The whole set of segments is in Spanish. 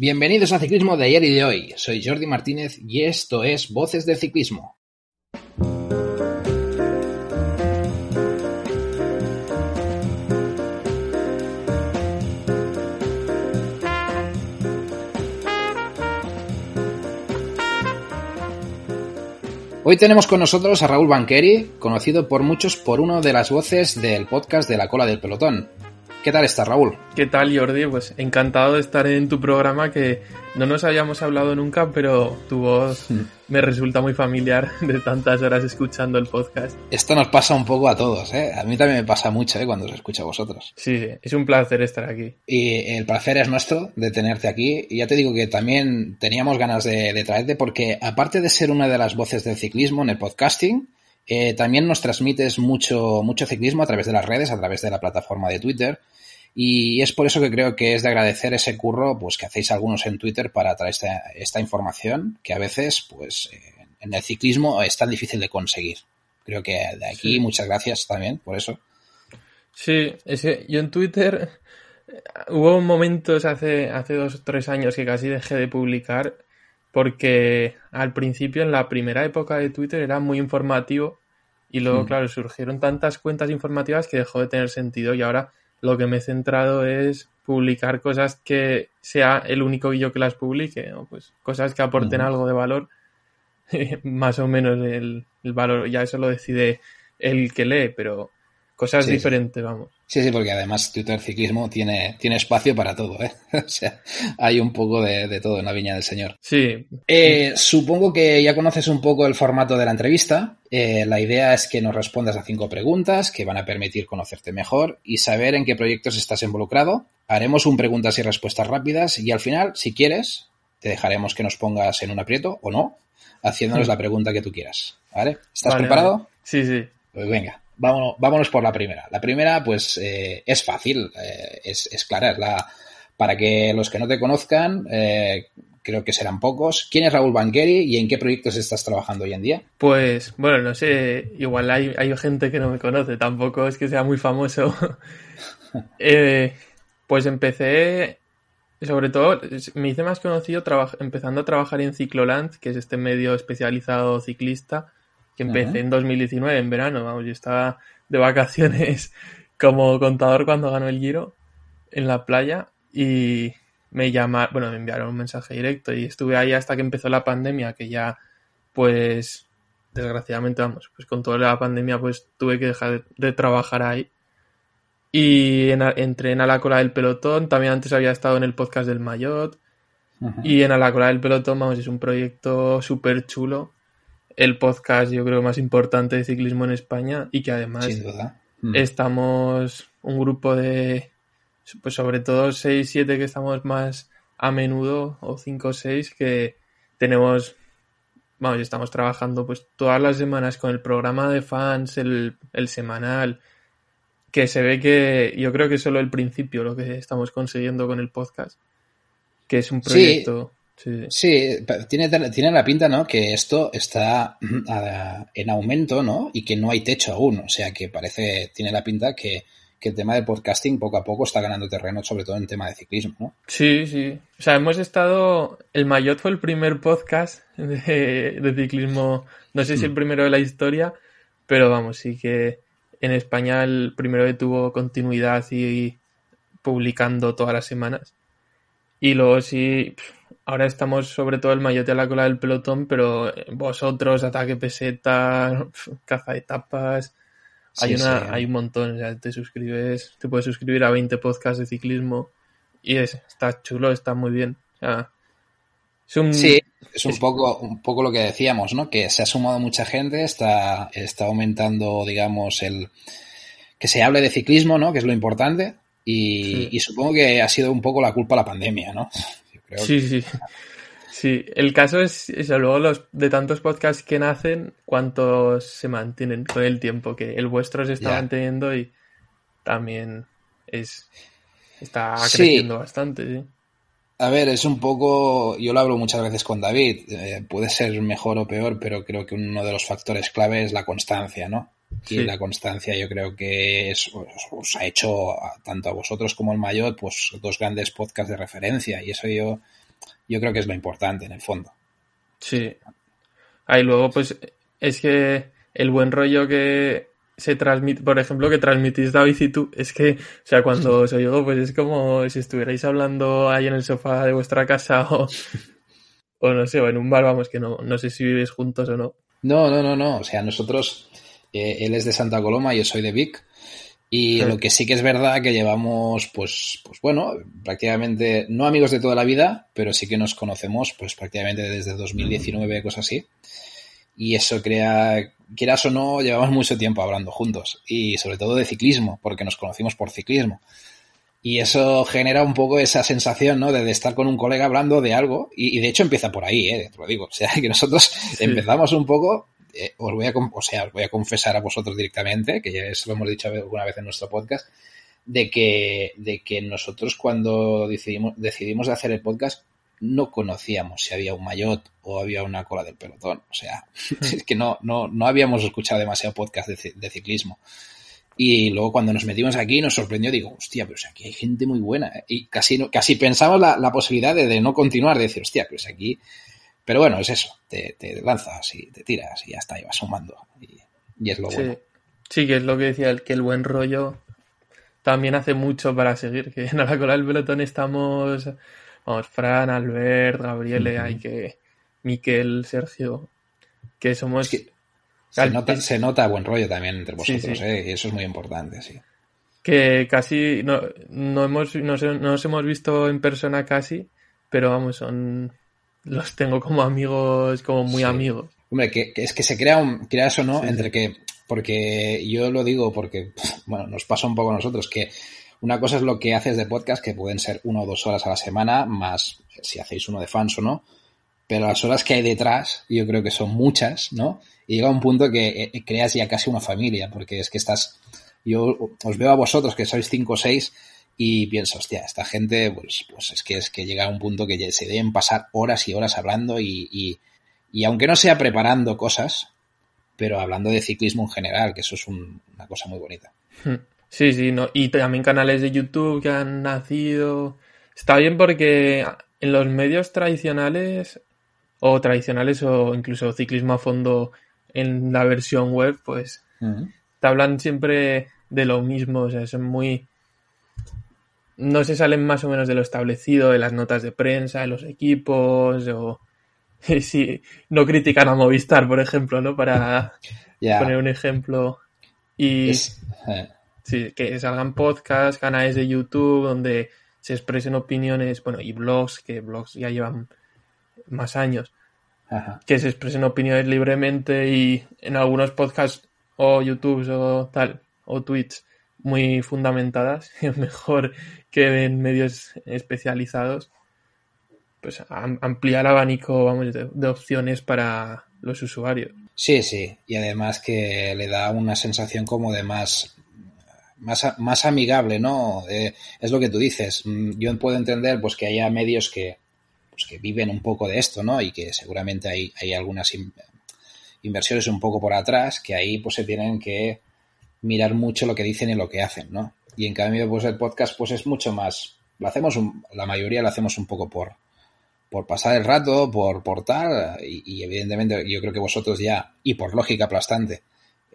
Bienvenidos a Ciclismo de ayer y de hoy. Soy Jordi Martínez y esto es Voces de Ciclismo. Hoy tenemos con nosotros a Raúl Banqueri, conocido por muchos por una de las voces del podcast de la cola del pelotón. ¿Qué tal estás, Raúl? ¿Qué tal, Jordi? Pues encantado de estar en tu programa que no nos habíamos hablado nunca, pero tu voz hmm. me resulta muy familiar de tantas horas escuchando el podcast. Esto nos pasa un poco a todos, ¿eh? A mí también me pasa mucho, ¿eh? Cuando os escucho a vosotros. Sí, es un placer estar aquí. Y el placer es nuestro de tenerte aquí. Y ya te digo que también teníamos ganas de, traerte porque aparte de ser una de las voces del ciclismo en el podcasting, eh, también nos transmites mucho, mucho ciclismo a través de las redes, a través de la plataforma de Twitter. Y es por eso que creo que es de agradecer ese curro pues que hacéis algunos en Twitter para traer esta, información que a veces pues en el ciclismo es tan difícil de conseguir. Creo que de aquí muchas gracias también por eso. Sí, es que yo en Twitter eh, hubo momentos hace, hace dos o tres años que casi dejé de publicar porque al principio en la primera época de Twitter era muy informativo y luego, hmm. claro, surgieron tantas cuentas informativas que dejó de tener sentido y ahora lo que me he centrado es publicar cosas que sea el único yo que las publique, o pues cosas que aporten algo de valor, más o menos el, valor, ya eso lo decide el que lee, pero cosas diferentes, vamos. Sí, sí, porque además Twitter Ciclismo tiene, tiene espacio para todo, ¿eh? o sea, hay un poco de, todo en la viña del señor. Sí. Eh, supongo que ya conoces un poco el formato de la entrevista. Eh, la idea es que nos respondas a cinco preguntas que van a permitir conocerte mejor y saber en qué proyectos estás involucrado. Haremos un preguntas y respuestas rápidas y al final, si quieres, te dejaremos que nos pongas en un aprieto o no, haciéndonos la pregunta que tú quieras. ¿Vale? ¿Estás preparado? Sí, sí. Pues venga vámonos, vámonos por la primera. La primera, pues, eh, es fácil, eh, es, es, clara. Es la, para que los que no te conozcan, eh, creo que serán pocos. ¿Quién es Raúl Banqueri y en qué proyectos estás trabajando hoy en día? Pues, bueno, no sé, igual hay, hay gente que no me conoce, tampoco es que sea muy famoso. pues empecé, sobre todo, me hice más conocido empezando a trabajar en Cicloland, que es este medio especializado ciclista que empecé en 2019, en verano, vamos, yo estaba de vacaciones como contador cuando ganó el Giro en la playa y me llamaron, bueno, me enviaron un mensaje directo y estuve ahí hasta que empezó la pandemia, que ya, pues, desgraciadamente, vamos, pues con toda la pandemia, pues tuve que dejar de trabajar ahí. Y entré en A la cola del pelotón, también antes había estado en el podcast del Mayot. Y en A la cola del pelotón, vamos, es un proyecto súper chulo el podcast, yo creo, más importante de ciclismo en España y que además mm. estamos un grupo de, pues sobre todo 6, 7 que estamos más a menudo, o 5 o 6, que tenemos, vamos, estamos trabajando pues todas las semanas con el programa de fans, el, el semanal, que se ve que yo creo que es solo el principio lo que estamos consiguiendo con el podcast, que es un proyecto... Sí, tiene, tiene la pinta, ¿no? Que esto está en aumento, ¿no? Y que no hay techo aún. O sea, que parece, tiene la pinta que, el tema del podcasting poco a poco está ganando terreno, sobre todo en tema de ciclismo, ¿no? Sí, sí. O sea, hemos estado. El Mayot fue el primer podcast de, ciclismo, no sé si el mm. primero de la historia, pero vamos, sí que en España el primero que tuvo continuidad y publicando todas las semanas. Y luego sí, ahora estamos sobre todo el mayote a la cola del pelotón, pero vosotros, ataque peseta, caza de tapas, hay, una, hay un montón, o sea, te suscribes, te puedes suscribir a 20 podcasts de ciclismo y es, está chulo, está muy bien. Sí, es un poco, un poco lo que decíamos, ¿no? Que se ha sumado mucha gente, está, está aumentando, digamos, el que se hable de ciclismo, ¿no? Que es lo importante. Y, y supongo que ha sido un poco la culpa la pandemia, ¿no? Sí, sí. Sí, el caso es eso, luego los de tantos podcasts que nacen, cuántos se mantienen con el tiempo, que el vuestro se está manteniendo y también es está creciendo bastante, sí. A ver, es un poco, yo lo hablo muchas veces con David, eh, puede ser mejor o peor, pero creo que uno de los factores clave es la constancia, ¿no? Y la constancia yo creo que es, os, ha hecho tanto a vosotros como al Mayot pues dos grandes podcasts de referencia y eso yo yo creo que es lo importante en el fondo. Sí. Ahí luego, pues, es que el buen rollo que se transmite, por ejemplo, que transmitís David y tú, es que, o sea, cuando os oigo, pues es como si estuvierais hablando ahí en el sofá de vuestra casa o, o no sé, o en un bar, vamos, que no, no sé si vives juntos o no. No, no, no, no. O sea, nosotros, eh, él es de Santa Coloma, yo soy de Vic. Y lo que sí que es verdad que llevamos, pues, pues bueno, prácticamente, no amigos de toda la vida, pero sí que nos conocemos, pues prácticamente desde 2019, cosas así. Y eso crea, quieras o no, llevamos mucho tiempo hablando juntos. Y sobre todo de ciclismo, porque nos conocimos por ciclismo. Y eso genera un poco esa sensación, ¿no? De, estar con un colega hablando de algo. Y, de hecho empieza por ahí, ¿eh? Te lo digo. O sea, que nosotros empezamos un poco eh, os voy a, o sea, voy a confesar a vosotros directamente, que ya eso lo hemos dicho alguna vez en nuestro podcast, de que, de que nosotros cuando decidimos, decidimos hacer el podcast no conocíamos si había un maillot o había una cola del pelotón. O sea, es que no, no, no habíamos escuchado demasiado podcast de, ciclismo. Y luego cuando nos metimos aquí nos sorprendió, digo, hostia, pero aquí hay gente muy buena. Y casi, casi pensamos la, la posibilidad de, de, no continuar, de decir, hostia, pues aquí pero bueno, es eso, te, lanzas y te tiras y ya está, y vas sumando. Y, es lo bueno. Sí, que es lo que decía, el, que el buen rollo también hace mucho para seguir. Que en la cola del pelotón estamos, vamos, Fran, Albert, Gabriele, hay que, Miquel, Sergio, que somos... se, nota, se nota buen rollo también entre vosotros, ¿eh? y eso es muy importante, sí. Que casi no, no hemos, no nos hemos visto en persona casi, pero vamos, son los tengo como amigos, como muy amigos. Hombre, que, es que se crea un, ¿no? Entre que, porque yo lo digo porque, bueno, nos pasa un poco a nosotros, que una cosa es lo que haces de podcast, que pueden ser una o dos horas a la semana, más si hacéis uno de fans o no, pero las horas que hay detrás, yo creo que son muchas, ¿no? Y llega un punto que eh, creas ya casi una familia, porque es que estás, yo os veo a vosotros que sois cinco o seis, y pienso, hostia, esta gente, pues, pues es que es que llega a un punto que se deben pasar horas y horas hablando y, y, aunque no sea preparando cosas, pero hablando de ciclismo en general, que eso es una cosa muy bonita. Hmm. Sí, sí, no. y también canales de YouTube que han nacido. Está bien porque en los medios tradicionales, o tradicionales, o incluso ciclismo a fondo en la versión web, pues te hablan siempre de lo mismo, o sea, es muy no se salen más o menos de lo establecido de las notas de prensa, de los equipos, o si no critican a Movistar, por ejemplo, ¿no? Para poner un ejemplo. Y eh. sí, que salgan podcasts, canales de YouTube donde se expresen opiniones, bueno, y blogs, que blogs ya llevan más años, que se expresen opiniones libremente y en algunos podcasts o YouTube o tal, o tweets muy fundamentadas, mejor que en medios especializados, pues ampliar el abanico vamos, de, opciones para los usuarios. Sí, sí, y además que le da una sensación como de más más, más amigable, ¿no? Es lo que tú dices. Mm, yo puedo entender pues que haya medios que, pues, que viven un poco de esto, ¿no? Y que seguramente hay, hay algunas inversiones un poco por atrás que ahí pues se tienen que mirar mucho lo que dicen y lo que hacen, ¿no? Y en cambio, pues el podcast pues es mucho más, lo hacemos, la mayoría lo hacemos un poco por, por pasar el rato, por, por tal, y, evidentemente yo creo que vosotros ya, y por lógica aplastante,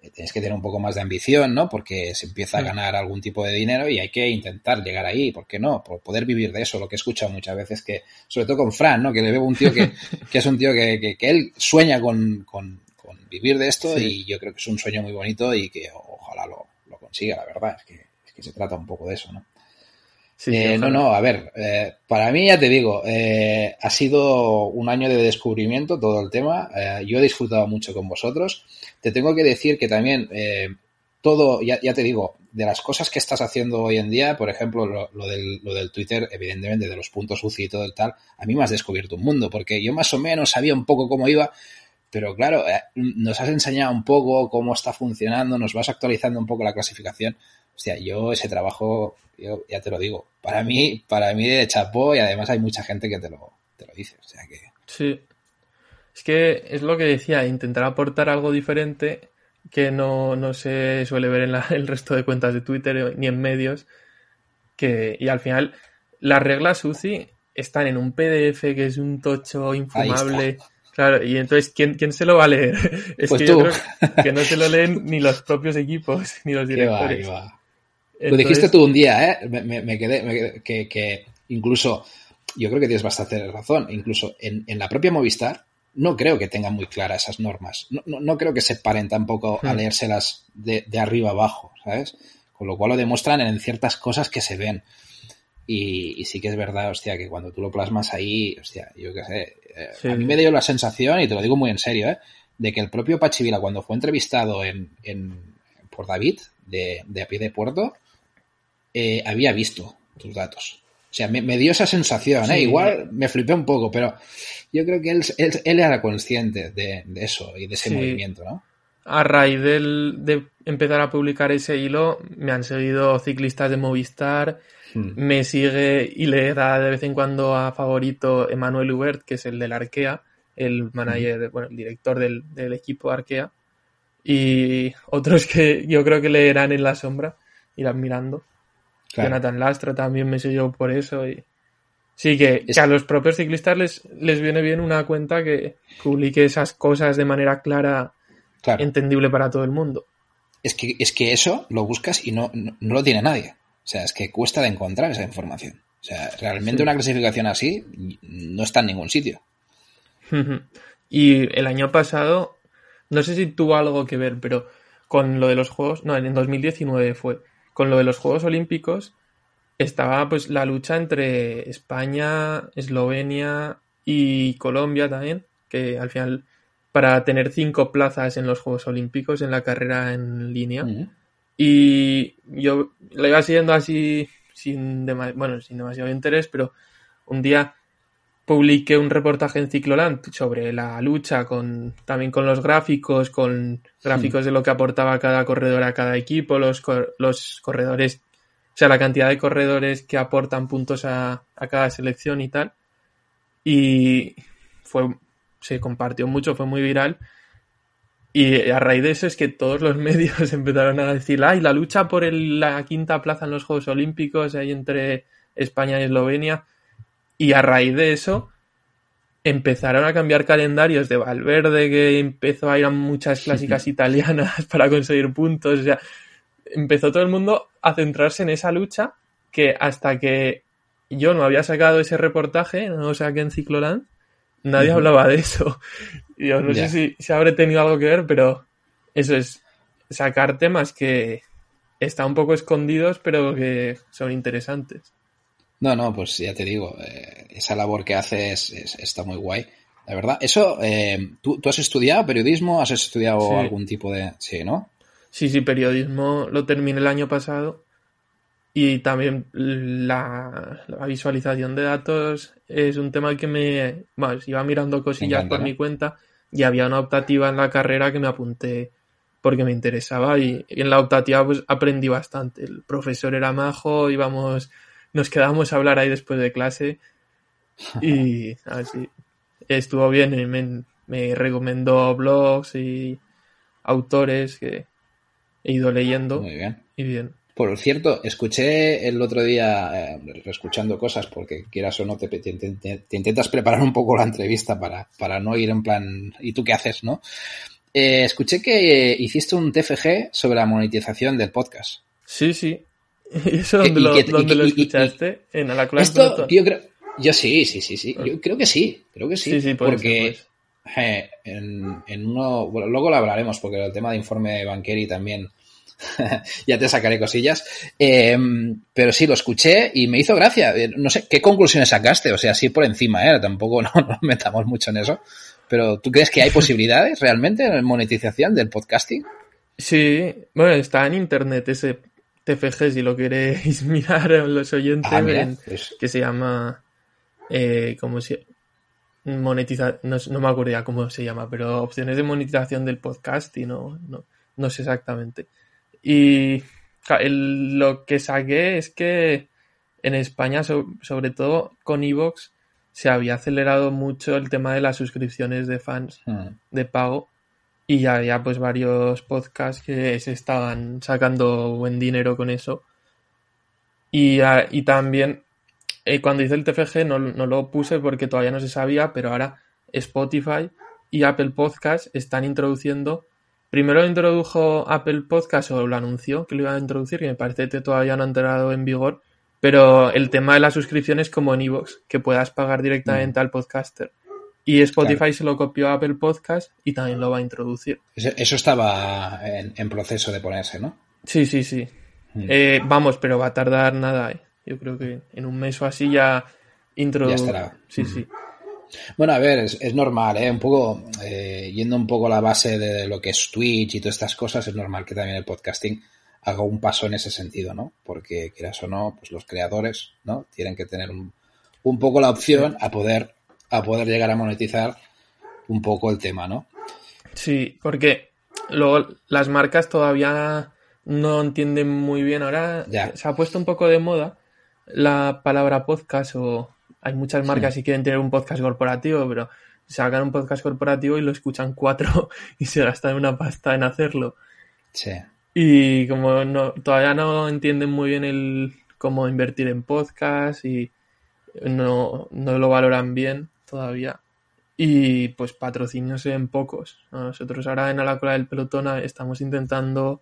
eh, tenéis que tener un poco más de ambición, ¿no? Porque se empieza a ganar algún tipo de dinero y hay que intentar llegar ahí, ¿por qué no? Por poder vivir de eso, lo que he escuchado muchas veces que, sobre todo con Fran, ¿no? Que le veo un tío que, que es un tío que, que, él sueña con, con, vivir de esto y yo creo que es un sueño muy bonito y que ojalá lo, lo consiga, la verdad, es que, que se trata un poco de eso, ¿no? Eh, no, no, a ver, eh, para mí ya te digo, eh, ha sido un año de descubrimiento todo el tema. yo he disfrutado mucho con vosotros. Te tengo que decir que también todo, ya, ya, te digo, de las cosas que estás haciendo hoy en día, por ejemplo, lo, del, lo del, Twitter, evidentemente, de los puntos UCI y todo el tal, a mí me has descubierto un mundo, porque yo más o menos sabía un poco cómo iba, pero claro, nos has enseñado un poco cómo está funcionando, nos vas actualizando un poco la clasificación Hostia, yo ese trabajo, yo ya te lo digo, para mí, para mí de chapó y además hay mucha gente que te lo, te lo dice. O sea que... Sí. Es que es lo que decía, intentar aportar algo diferente que no, no se suele ver en el resto de cuentas de Twitter ni en medios. Que, y al final, las reglas UCI están en un PDF que es un tocho infumable. Claro, y entonces, ¿quién, ¿quién se lo va a leer? Es Pues que tú. yo creo que no se lo leen ni los propios equipos, ni los Qué va, directores. qué va. Lo dijiste tú un día, ¿eh? Me, me- me quedé, me quedé- que, que incluso, yo creo que tienes bastante razón, incluso en, en la propia Movistar, no creo que tengan muy claras esas normas. No, no, no creo que se paren tampoco a Hmm. leérselas de, de arriba abajo, ¿sabes? Con lo cual lo demuestran en ciertas cosas que se ven. Y, y sí que es verdad, hostia, que cuando tú lo plasmas ahí, hostia, yo qué sé, eh, Sí. a mí me dio la sensación, y te lo digo muy en serio, ¿eh? de que el propio Pachivila, cuando fue entrevistado en, en- por David, de, de a pie de puerto, eh, había visto tus datos. O sea, me, me dio esa sensación, ¿eh? Sí. Igual me flipé un poco, pero yo creo que él, él, él era consciente de, de eso y de ese Sí. movimiento, ¿no? a raíz del- de empezar a publicar ese hilo, me han seguido ciclistas de Movistar, Hmm. me sigue y le da de vez en cuando a favorito Emanuel Hubert, que es el del Arkea, el manager, bueno, el director del, del equipo Arkea, y otros que yo creo que leerán en la sombra, irán mirando. Claro. Jonathan Lastra también me siguió por eso y sí que, Es- que a los propios ciclistas les, les viene bien una cuenta que publique esas cosas de manera clara, Claro. entendible para todo el mundo. Es que, es que eso lo buscas y no, no, no lo tiene nadie. O sea, es que cuesta de encontrar esa información. O sea, realmente Sí. una clasificación así no está en ningún sitio. y el año pasado, no sé si tuvo algo que ver, pero con lo de los Juegos, no, en 2019 fue, con lo de los Juegos Olímpicos, estaba pues la lucha entre España, Eslovenia y Colombia también, que al final para tener cinco plazas en los Juegos Olímpicos en la carrera en línea. Y yo la iba siguiendo así sin, bueno, sin demasiado interés, pero un día publiqué un reportaje en Cicloland sobre la lucha con también con los gráficos, con gráficos de lo que aportaba cada corredor a cada equipo, los, cor- los corredores, o sea, la cantidad de corredores que aportan puntos a, a cada selección y tal. Y fue, se compartió mucho, fue muy viral. Y a raíz de eso es que todos los medios empezaron a decir, ay, la lucha por el- la quinta plaza en los Juegos Olímpicos ahí entre España y Eslovenia. Y a raíz de eso empezaron a cambiar calendarios de Valverde, que empezó a ir a muchas clásicas italianas para conseguir puntos. O sea, empezó todo el mundo a centrarse en esa lucha que hasta que yo no había sacado ese reportaje, no saqué en Cicloland, nadie hablaba de eso. Y yo no sé si, si habré tenido algo que ver, pero eso es sacar temas que están un poco escondidos, pero que son interesantes. No, no, pues ya te digo, eh, esa labor que haces es- está muy guay. La verdad, eso, eh, ¿tú, tú has estudiado periodismo? ¿Has estudiado Sí. algún tipo de...? Sí, ¿no? Sí, sí, periodismo lo terminé el año pasado y también la, la visualización de datos es un tema que me... Bueno, iba mirando cosillas encanta, por ¿no? mi cuenta y había una optativa en la carrera que me apunté porque me interesaba y, y en la optativa pues aprendí bastante. El profesor era majo, íbamos, nos quedábamos a hablar ahí después de clase y así estuvo bien, y me, me recomendó blogs y autores que he ido leyendo Muy bien. y bien. Por cierto, escuché el otro día, eh, escuchando cosas, porque quieras o no, te, te- te- te intentas preparar un poco la entrevista para, para no ir en plan, ¿y tú qué haces, no? Eh, escuché que hiciste un TFG sobre la monetización del podcast. Sí, sí. ¿Y eso ¿Y dónde, lo, y dónde lo escuchaste? ¿En la clase Esto, yo creo, yo sí, sí, sí, sí, yo creo que sí, creo que sí, Sí, sí, puede porque eh, en, en uno, bueno, luego lo hablaremos porque el tema de informe banqueri también ya te sacaré cosillas. Eh, pero sí, lo escuché y me hizo gracia. Eh, No sé, ¿qué conclusiones sacaste? O sea, así por encima, ¿eh? Tampoco no nos metamos mucho en eso. Pero ¿tú crees que hay posibilidades realmente en monetización del podcasting? Sí, bueno, está en internet ese TFG si lo queréis mirar los oyentes, Ah, mira, en- pues, que se llama eh, ¿cómo se monetiza no, no me acuerdo ya cómo se llama, pero opciones de monetización del podcast y no, no, no sé exactamente. Y el- lo que saqué es que en España, so- sobre todo con Evox, se había acelerado mucho el tema de las suscripciones de fans hmm, de pago y ya había pues varios podcasts que se estaban sacando buen dinero con eso y, y también eh, cuando hice el TFG no, no, lo puse porque todavía no se sabía, pero ahora Spotify y Apple Podcast están introduciendo. Primero lo introdujo Apple Podcast o lo anunció que lo iba a introducir, que me parece que todavía no ha entrado en vigor. Pero el tema de la suscripción es como en Evox, que puedas pagar directamente al podcaster. Y Spotify se lo copió a Apple Podcast y también lo va a introducir. Eso estaba en, proceso de ponerse, ¿no? Sí, sí, sí. Eh, vamos, pero va a tardar nada. ¿eh? Yo creo que en un mes o así ya introduce. Ya estará. Sí, sí. Bueno, a ver, es, normal, ¿eh? Un poco, eh, yendo un poco a la base de lo que es Twitch y todas estas cosas, es normal que también el podcasting haga un paso en ese sentido, ¿no? Porque, quieras o no, pues los creadores, ¿no? Tienen que tener un, un poco la opción a poder, a poder llegar a monetizar un poco el tema, ¿no? Sí, porque luego las marcas todavía no entienden muy bien. Ahora se ha puesto un poco de moda la palabra podcast o hay muchas marcas que quieren tener un podcast corporativo, pero sacan un podcast corporativo y lo escuchan cuatro y se gastan una pasta en hacerlo. Sí. Y como no, todavía no entienden muy bien el cómo invertir en podcast y no, no lo valoran bien todavía. Y pues patrocinios en pocos. Nosotros ahora en A la cola del pelotón estamos intentando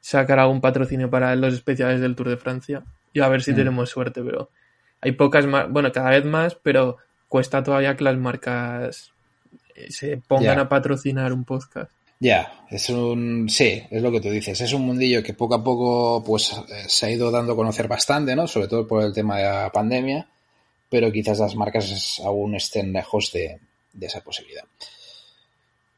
sacar algún patrocinio para los especiales del Tour de Francia y a ver si mm. tenemos suerte, pero hay pocas más, bueno, cada vez más, pero cuesta todavía que las marcas eh, se pongan a patrocinar un podcast. Ya, es un, sí, es lo que tú dices, es un mundillo que poco a poco pues eh, se ha ido dando a conocer bastante, ¿no? Sobre todo por el tema de la pandemia, pero quizás las marcas aún estén lejos de, esa posibilidad.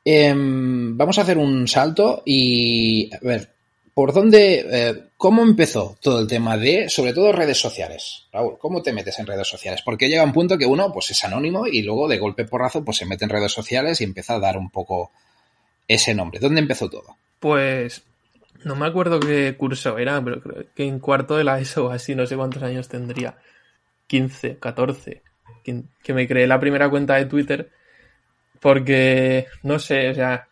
Em, vamos a hacer un salto y, a ver, ¿Por dónde, eh, cómo empezó todo el tema de, sobre todo, redes sociales? Raúl, ¿cómo te metes en redes sociales? Porque llega un punto que uno, pues es anónimo y luego de golpe porrazo, pues se mete en redes sociales y empieza a dar un poco ese nombre. ¿Dónde empezó todo? Pues no me acuerdo qué curso era, pero creo que en cuarto de la ESO así, no sé cuántos años tendría. 15, 14. Que me creé la primera cuenta de Twitter porque, no sé, o sea,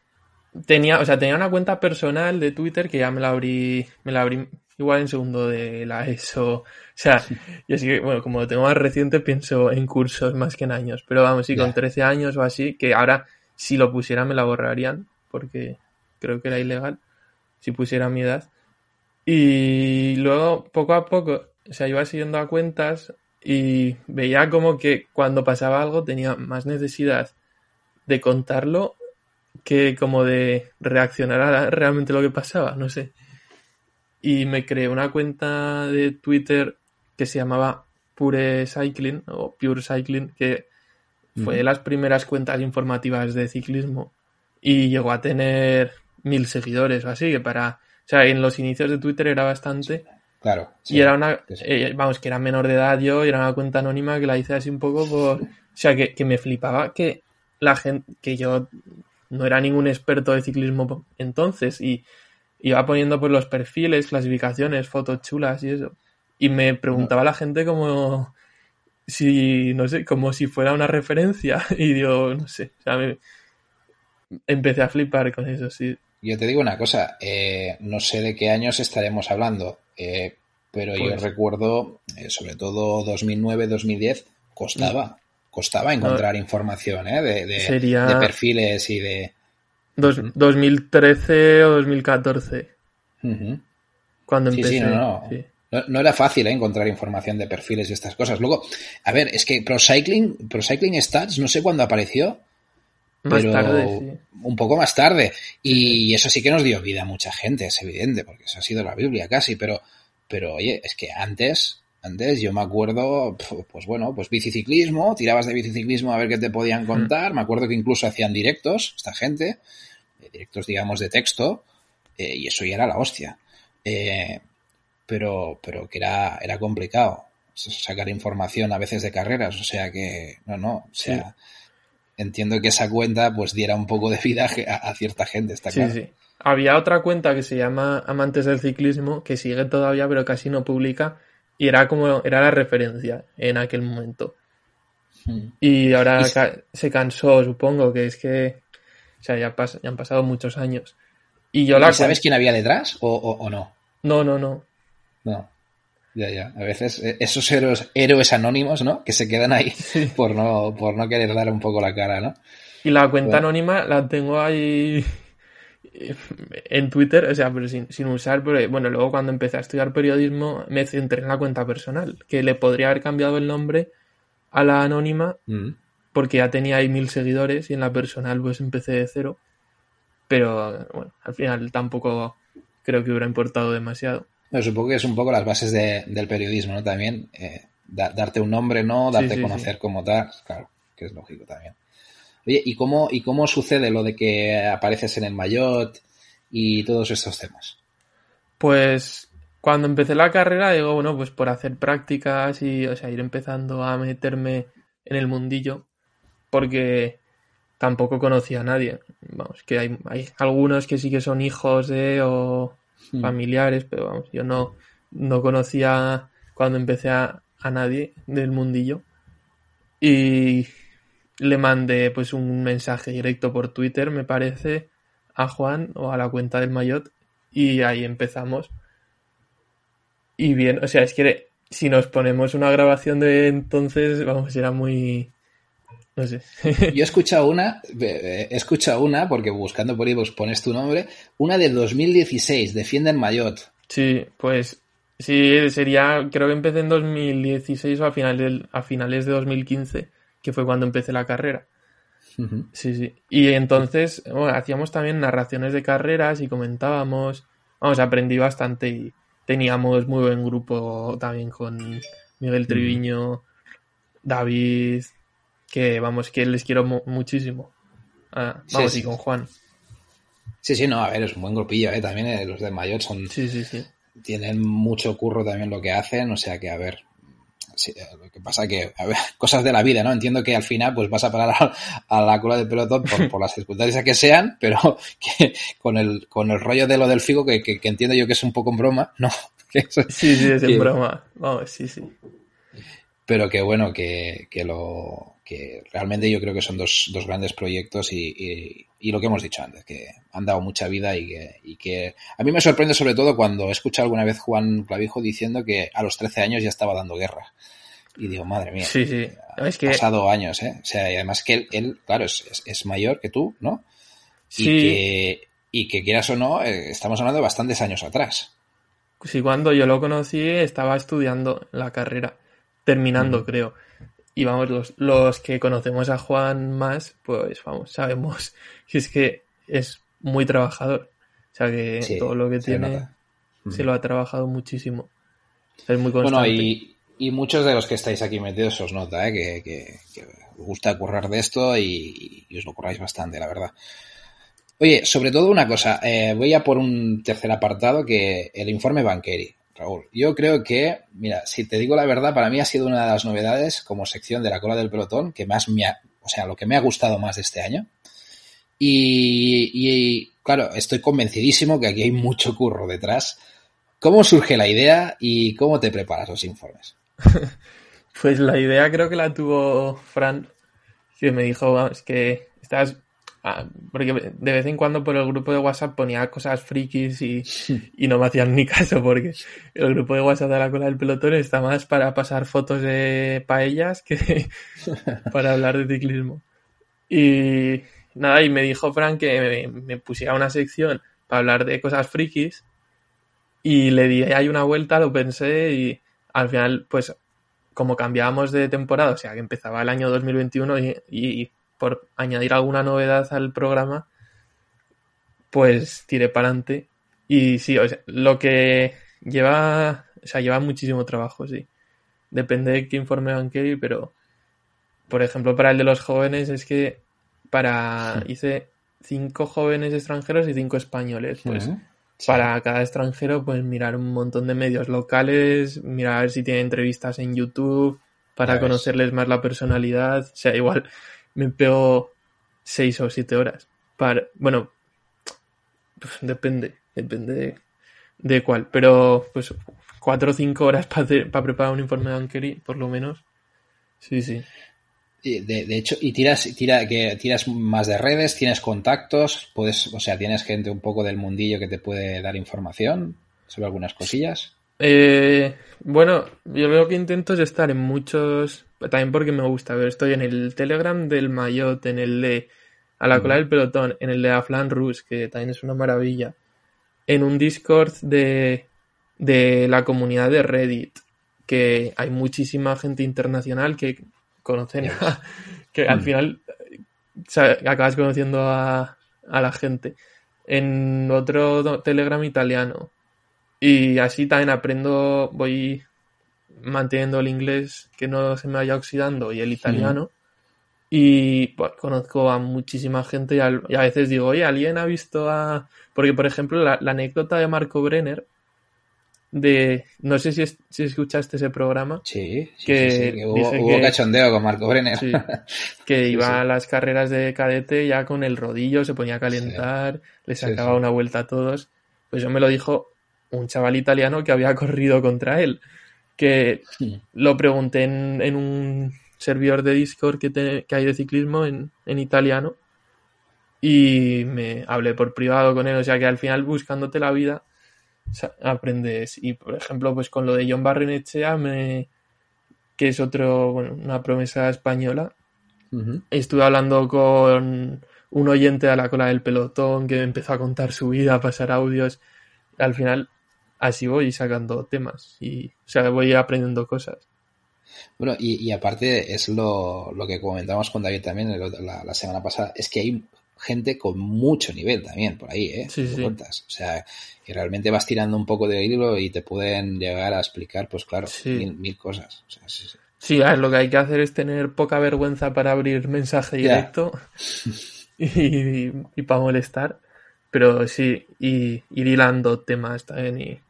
tenía, o sea, tenía una cuenta personal de Twitter que ya me la abrí, me la abrí igual en segundo de la ESO. O sea, yo sí que, bueno, como lo tengo más reciente, pienso en cursos más que en años. Pero vamos, sí, con 13 años o así, que ahora si lo pusiera me la borrarían, porque creo que era ilegal, si pusiera mi edad. Y luego, poco a poco, o sea, iba siguiendo a cuentas y veía como que cuando pasaba algo tenía más necesidad de contarlo que como de reaccionar a realmente lo que pasaba, no sé. Y me creé una cuenta de Twitter que se llamaba Pure Cycling o Pure Cycling, que fue de las primeras cuentas informativas de ciclismo y llegó a tener mil seguidores o así, que para... O sea, en los inicios de Twitter era bastante. Claro. y era una... Eh, vamos, que era menor de edad yo y era una cuenta anónima que la hice así un poco por... O sea, que, que me flipaba que la gente... Que yo no era ningún experto de ciclismo entonces y iba poniendo pues los perfiles, clasificaciones, fotos chulas y eso. Y me preguntaba la gente como si, no sé, como si fuera una referencia y yo, no sé, o sea, me, empecé a flipar con eso, sí. Yo te digo una cosa, eh, no sé de qué años estaremos hablando, eh, pero yo pues recuerdo, eh, sobre todo 2009-2010, costaba costaba encontrar información ¿eh? de, perfiles y de... 2013 o 2014. Cuando empecé. no, no. era fácil ¿eh? encontrar información de perfiles y estas cosas. Luego, a ver, es que Pro Cycling, Pro Cycling Stats, no sé cuándo apareció, pero un poco más tarde. Y eso sí que nos dio vida a mucha gente, es evidente, porque eso ha sido la Biblia casi. Pero, pero oye, es que antes antes yo me acuerdo, pues bueno, pues biciciclismo, tirabas de biciciclismo a ver qué te podían mm. contar. Me acuerdo que incluso hacían directos, esta gente, eh, directos digamos de texto, eh, y eso ya era la hostia. Eh, pero, pero que era, era complicado sacar información a veces de carreras, o sea que, no, no, o sea, entiendo que esa cuenta pues diera un poco de vida a, cierta gente, está claro. Sí, sí. Había otra cuenta que se llama Amantes del Ciclismo, que sigue todavía, pero casi no publica, y era como, era la referencia en aquel momento. Hmm. Y ahora se cansó, supongo, que es que, o sea, ya, ya han pasado muchos años. Y yo la ¿Sabes quién había detrás o, no? No, no, no. No. Ya, ya. A veces eh, esos héroes, héroes anónimos, ¿no? Que se quedan ahí por, no, por no querer dar un poco la cara, ¿no? Y la cuenta anónima la tengo ahí en Twitter, o sea, pero sin, usar, pero bueno, luego cuando empecé a estudiar periodismo me centré en la cuenta personal, que le podría haber cambiado el nombre a la anónima mm. porque ya tenía ahí mil seguidores y en la personal pues empecé de cero, pero bueno, al final tampoco creo que hubiera importado demasiado. Supongo que es un poco las bases del periodismo, ¿no? También eh, darte un nombre, ¿no? Darte a conocer como tal, claro, que es lógico también. Oye, ¿y cómo, ¿y cómo sucede lo de que apareces en el Mayotte y todos estos temas? Pues cuando empecé la carrera, digo, bueno, pues por hacer prácticas y, o sea, ir empezando a meterme en el mundillo, porque tampoco conocía a nadie. Vamos, que hay, hay algunos que sí que son hijos de o familiares, pero vamos, yo no, no conocía cuando empecé a, a nadie del mundillo. Y le mandé pues un mensaje directo por Twitter, me parece, a Juan o a la cuenta del Mayot y ahí empezamos. Y bien, o sea, es que si nos ponemos una grabación de entonces, vamos, era muy... No sé. Yo he escuchado una, he escuchado una, porque buscando por ahí vos pones tu nombre, una de 2016, Defienden Mayot. Sí, pues sí, sería, creo que empecé en 2016 o a finales, a finales de 2015 que fue cuando empecé la carrera. Sí, sí. Y entonces hacíamos también narraciones de carreras y comentábamos. Vamos, aprendí bastante y teníamos muy buen grupo también con Miguel Triviño, David, que vamos, que les quiero muchísimo. Ah, vamos, y con Juan. Sí, sí, no, a ver, es un buen grupillo, ¿eh? También eh, los de Mayor son... Sí, sí, sí. Tienen mucho curro también lo que hacen, o sea que, a ver, eh, lo que pasa que, a ver, cosas de la vida, ¿no? Entiendo que al final pues vas a parar a, la cola del pelotón por, las circunstancias que sean, pero que con el, con el rollo de lo del figo, que, que, entiendo yo que es un poco en broma, ¿no? sí, sí, es en broma. Vamos, sí, sí. Pero que bueno, que, que lo que realmente yo creo que son dos, dos grandes proyectos y, y, lo que hemos dicho antes, que han dado mucha vida y que, y que a mí me sorprende sobre todo cuando he escuchado alguna vez Juan Clavijo diciendo que a los 13 años ya estaba dando guerra. Y digo, madre mía, sí, sí. Es que... pasado años, ¿eh? O sea, y además que él, él claro, es, es, mayor que tú, ¿no? Y, sí. que, y que quieras o no, eh, estamos hablando de bastantes años atrás. Sí, cuando yo lo conocí estaba estudiando la carrera, terminando, creo. Y vamos, los, los que conocemos a Juan más, pues vamos, sabemos que es que es muy trabajador. O sea que todo lo que tiene se lo ha trabajado muchísimo. Es muy constante. Bueno, y, y, muchos de los que estáis aquí metidos os nota, ¿eh? que, que, os gusta currar de esto y, os lo curráis bastante, la verdad. Oye, sobre todo una cosa, eh, voy a por un tercer apartado que el informe Banqueri. Raúl. Yo creo que, mira, si te digo la verdad, para mí ha sido una de las novedades como sección de la cola del pelotón que más me ha, o sea, lo que me ha gustado más de este año. Y, claro, estoy convencidísimo que aquí hay mucho curro detrás. ¿Cómo surge la idea y cómo te preparas los informes? pues la idea creo que la tuvo Fran, que me dijo, es que estás porque de vez en cuando por el grupo de WhatsApp ponía cosas frikis y, no me hacían ni caso porque el grupo de WhatsApp de la cola del pelotón está más para pasar fotos de paellas que para hablar de ciclismo. Y nada, y me dijo Frank que me, pusiera una sección para hablar de cosas frikis y le di ahí una vuelta, lo pensé y al final pues como cambiábamos de temporada, o sea que empezaba el año 2021 y por añadir alguna novedad al programa, pues tiré para adelante. Y sí, lo que lleva, o sea, lleva muchísimo trabajo, sí. Depende de qué informe banquero, pero por ejemplo, para el de los jóvenes es que para hice cinco jóvenes extranjeros y cinco españoles, pues para cada extranjero pues mirar un montón de medios locales, mirar si tiene entrevistas en YouTube para conocerles más la personalidad, o sea, igual me pego seis o siete horas. Para, bueno, pues depende, depende de, cuál, pero pues cuatro o cinco horas para, para preparar un informe de Ankery, por lo menos. Sí, sí. De, hecho, y tiras, tira, que tiras más de redes, tienes contactos, puedes, o sea, tienes gente un poco del mundillo que te puede dar información sobre algunas cosillas. Eh, bueno, yo lo que intento es estar en muchos, también porque me gusta ver, estoy en el Telegram del Mayot, en el de A la cola del pelotón, en el de Aflan Rus, que también es una maravilla, en un Discord de, de la comunidad de Reddit, que hay muchísima gente internacional que conocen, que al final acabas conociendo a, a la gente. En otro Telegram italiano. Y así también aprendo, voy manteniendo el inglés que no se me vaya oxidando y el italiano. Y pues, conozco a muchísima gente y a, veces digo, oye, ¿alguien ha visto a...? Porque, por ejemplo, la, anécdota de Marco Brenner, de... No sé si, si escuchaste ese programa. Sí, que, hubo, cachondeo con Marco Brenner. que iba a las carreras de cadete ya con el rodillo, se ponía a calentar, le sacaba una vuelta a todos. Pues yo me lo dijo un chaval italiano que había corrido contra él. Que lo pregunté en un servidor de Discord que, hay de ciclismo en, italiano y me hablé por privado con él, o sea que al final buscándote la vida aprendes. Y por ejemplo pues con lo de John Barrenechea me que es otro bueno una promesa española. Estuve hablando con un oyente a la cola del pelotón que empezó a contar su vida a pasar audios. Al final así voy sacando temas y o sea voy aprendiendo cosas. Bueno, y, aparte es lo, que comentamos con David también la, semana pasada, es que hay gente con mucho nivel también por ahí, ¿eh? Sí, O sea, y realmente vas tirando un poco de hilo y te pueden llegar a explicar, pues claro, mil, cosas. sí, lo que hay que hacer es tener poca vergüenza para abrir mensaje directo y, para molestar, pero sí, y ir hilando temas también y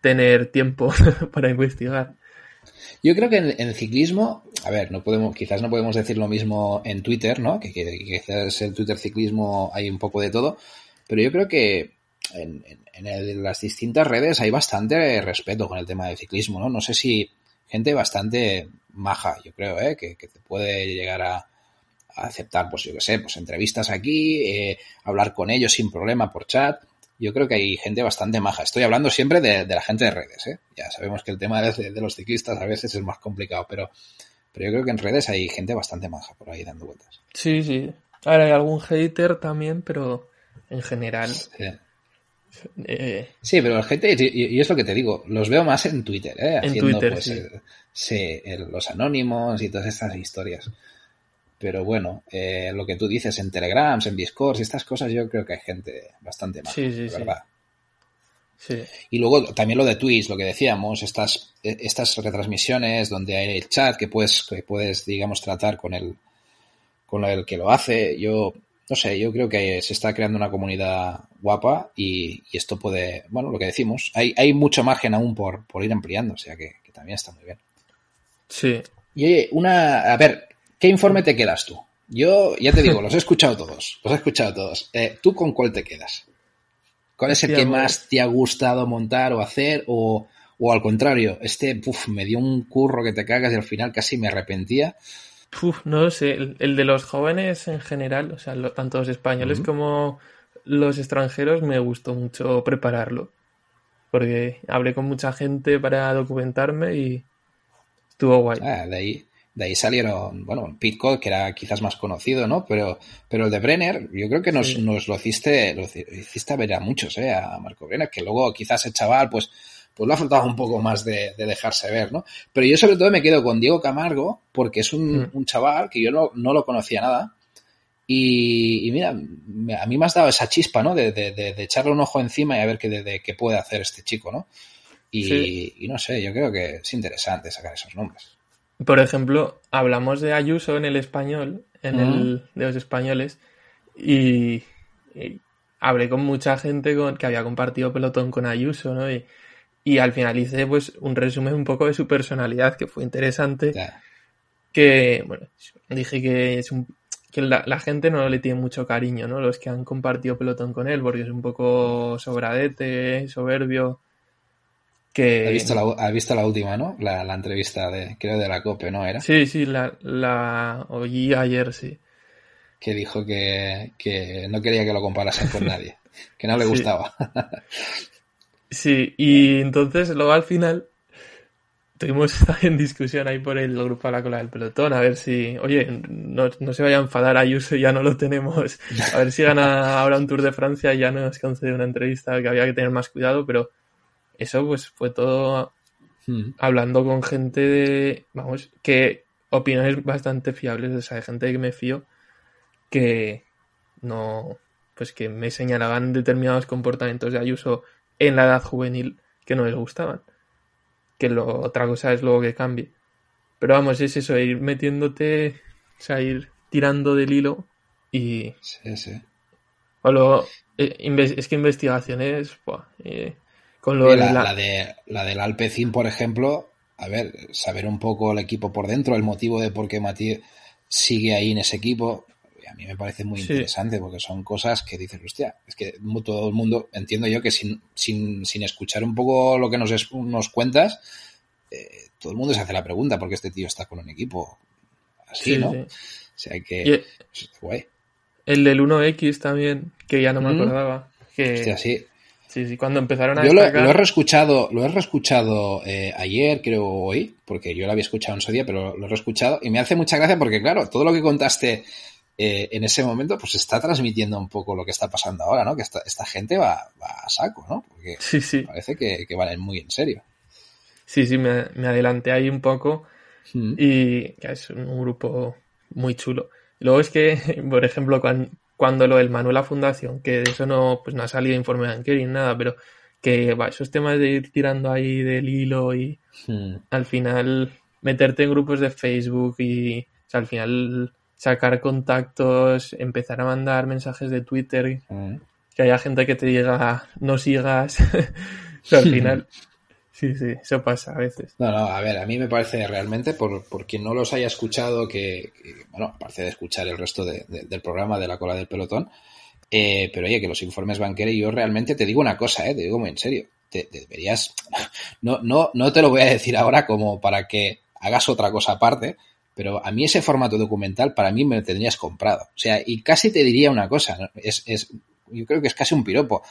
tener tiempo para investigar. Yo creo que en, el ciclismo, a ver, no podemos, quizás no podemos decir lo mismo en Twitter, ¿no? Que, quizás el Twitter ciclismo hay un poco de todo, pero yo creo que en, las distintas redes hay bastante respeto con el tema del ciclismo, ¿no? No sé si gente bastante maja, yo creo, ¿eh? Que, te puede llegar a, aceptar, pues yo qué sé, pues entrevistas aquí, eh, hablar con ellos sin problema por chat yo creo que hay gente bastante maja. Estoy hablando siempre de, la gente de redes, ¿eh? Ya sabemos que el tema de, los ciclistas a veces es más complicado, pero, pero yo creo que en redes hay gente bastante maja por ahí dando vueltas. Sí, sí. Ahora hay algún hater también, pero en general. Sí. Eh, sí, pero la gente, y, es lo que te digo, los veo más en Twitter, ¿eh? Haciendo, en Twitter, pues, sí. los anónimos y todas estas historias. Pero bueno, eh, lo que tú dices en Telegrams, en Discord y estas cosas, yo creo que hay gente bastante más, sí, sí, ¿verdad? Sí. Y luego también lo de Twitch, lo que decíamos, estas, e, estas retransmisiones donde hay el chat que puedes, que puedes, digamos, tratar con el, con el que lo hace. Yo, no sé, yo creo que se está creando una comunidad guapa y, esto puede, bueno, lo que decimos, hay, hay mucho margen aún por, por ir ampliando, o sea que, que también está muy bien. Sí. Y una, a ver, ¿Qué informe te quedas tú? Yo ya te digo, los he escuchado todos, los he escuchado todos. Eh, ¿Tú con cuál te quedas? ¿Cuál es el que más te ha gustado montar o hacer? O, al contrario, este me dio un curro que te cagas y al final casi me arrepentía. no lo sé, el, de los jóvenes en general, o sea, tanto los españoles como los extranjeros, me gustó mucho prepararlo. Porque hablé con mucha gente para documentarme y estuvo guay. Ah, de ahí, de ahí salieron, bueno, Pitcock, que era quizás más conocido, ¿no? Pero, pero el de Brenner, yo creo que nos, nos lo hiciste, lo hiciste ver a muchos, ¿eh? A Marco Brenner, que luego quizás el chaval, pues, pues lo ha faltado un poco más de, dejarse ver, ¿no? Pero yo sobre todo me quedo con Diego Camargo, porque es un, mm. chaval que yo no, no lo conocía nada. Y, mira, a mí me has dado esa chispa, ¿no? De, de, echarle un ojo encima y a ver qué, qué puede hacer este chico, ¿no? Y, y no sé, yo creo que es interesante sacar esos nombres. Por ejemplo, hablamos de Ayuso en el español, en el de los españoles, y, hablé con mucha gente con, que había compartido pelotón con Ayuso, ¿no? Y, al final hice pues un resumen un poco de su personalidad, que fue interesante. Que, bueno, dije que es un, que la, la, gente no le tiene mucho cariño, ¿no? Los que han compartido pelotón con él, porque es un poco sobradete, soberbio. Que... visto la, visto la última, ¿no? La, entrevista de, creo, de la COPE, ¿no? ¿Era? Sí, sí, la, la oí ayer, sí. Que dijo que, no quería que lo comparasen con nadie, que no le gustaba. Sí, y entonces luego al final tuvimos en discusión ahí por el grupo a la cola del pelotón, a ver si, oye, no, se vaya a enfadar Ayuso, ya no lo tenemos, a ver si gana ahora un Tour de Francia, ya nos concede una entrevista que había que tener más cuidado, pero eso pues fue todo hmm. hablando con gente de, vamos, que opiniones bastante fiables, o sea, de gente que me fío, que no, pues que me señalaban determinados comportamientos de Ayuso en la edad juvenil que no les gustaban que lo, otra cosa es luego que cambie. Pero vamos, es eso, ir metiéndote, o sea, ir tirando del hilo y... Sí, sí. O lo, eh, es que investigaciones, eh, con lo de la, la... de la del Alpecin, por ejemplo, a ver, saber un poco el equipo por dentro, el motivo de por qué Matías sigue ahí en ese equipo, a mí me parece muy interesante porque son cosas que dices, hostia, es que todo el mundo, entiendo yo que sin, sin, sin escuchar un poco lo que nos, nos cuentas, eh, todo el mundo se hace la pregunta por qué este tío está con un equipo así, ¿no? O sea que... Pues, el del 1X también, que ya no me acordaba. Que... Hostia, sí. Sí, sí, cuando empezaron a Yo lo, he reescuchado, lo he reescuchado eh, ayer, creo hoy, porque yo lo había escuchado en su día, pero lo he reescuchado y me hace mucha gracia porque, claro, todo lo que contaste eh, en ese momento pues está transmitiendo un poco lo que está pasando ahora, ¿no? Que esta, esta gente va, a saco, ¿no? Porque sí, sí. parece que, que van muy en serio. Sí, sí, me, me adelanté ahí un poco mm. y es un grupo muy chulo. Luego es que, por ejemplo, cuando, lo del Manuela Fundación, que de eso no, pues no ha salido informe de ni nada, pero que va, esos temas de ir tirando ahí del hilo y mm. al final meterte en grupos de Facebook y al final sacar contactos, empezar a mandar mensajes de Twitter, mm. que haya gente que te diga no sigas. al final, sí, sí, eso pasa a veces. No, no, a ver, a mí me parece realmente, por, por quien no los haya escuchado, que, bueno, aparte de escuchar el resto del programa de la cola del pelotón, eh, pero oye, que los informes banqueros, yo realmente te digo una cosa, eh, te digo muy en serio, te, deberías, no, no, no te lo voy a decir ahora como para que hagas otra cosa aparte, pero a mí ese formato documental, para mí me lo tendrías comprado. O sea, y casi te diría una cosa, es, es, yo creo que es casi un piropo.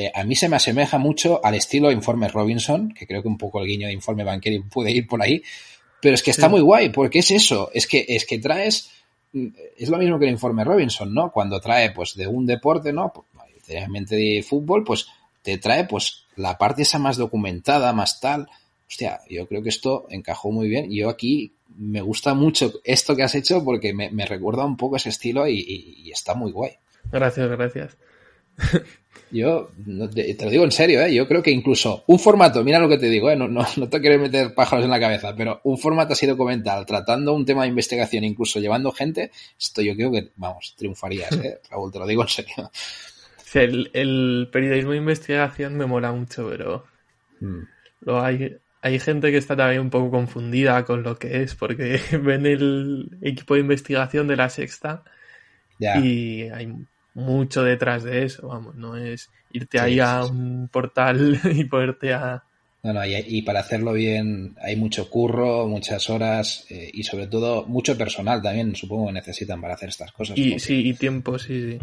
Eh, a mí se me asemeja mucho al estilo Informe Robinson, que creo que un poco el guiño de Informe Banqueri puede ir por ahí, pero es que está muy guay, porque es eso, es que, es que traes, es lo mismo que el Informe Robinson, ¿no? Cuando trae, pues, de un deporte, ¿no? Pues, de fútbol, pues, te trae, pues, la parte esa más documentada, más tal. Hostia, yo creo que esto encajó muy bien. Yo aquí me gusta mucho esto que has hecho porque me, recuerda un poco ese estilo y, está muy guay. Gracias, gracias. Yo te, lo digo en serio, ¿eh? yo creo que incluso un formato, mira lo que te digo, ¿eh? no, no, no te quiero meter pájaros en la cabeza, pero un formato así documental, tratando un tema de investigación, incluso llevando gente, esto yo creo que, vamos, triunfarías, ¿eh? Raúl, te lo digo en serio. El, el periodismo de investigación me mola mucho, pero mm. lo hay, hay gente que está también un poco confundida con lo que es, porque ven el equipo de investigación de la sexta y hay mucho detrás de eso, vamos, no es irte ahí a un portal y ponerte a... No, no, y, para hacerlo bien hay mucho curro, muchas horas eh, y sobre todo mucho personal también, supongo que necesitan para hacer estas cosas. Y sí, y tiempo, sí, sí.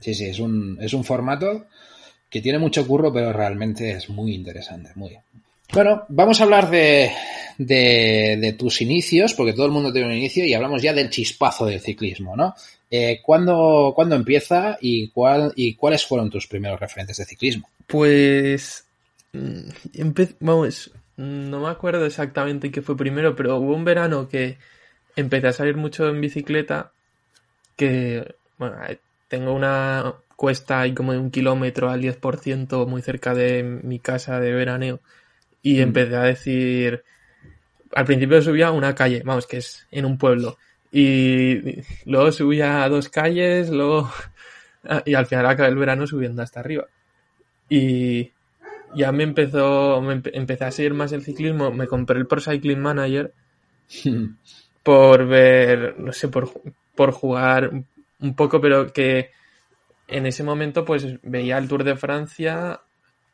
Sí, sí, es un, es un formato que tiene mucho curro, pero realmente es muy interesante, muy. Bueno, vamos a hablar de, de, tus inicios, porque todo el mundo tiene un inicio, y hablamos ya del chispazo del ciclismo, ¿no? Eh, ¿cuándo, empieza y, cuál, y cuáles fueron tus primeros referentes de ciclismo? Pues, mm, vamos, no me acuerdo exactamente qué fue primero, pero hubo un verano que empecé a salir mucho en bicicleta, que, bueno, tengo una cuesta ahí como de un kilómetro al 10% muy cerca de mi casa de veraneo y mm. empecé a decir, al principio subía a una calle, vamos, que es en un pueblo, y luego subía a dos calles, luego, y al final acabé el verano subiendo hasta arriba. Y ya me empezó, me empecé a seguir más el ciclismo, me compré el Pro Cycling Manager por ver, no sé, por, por jugar un poco, pero que en ese momento pues veía el Tour de Francia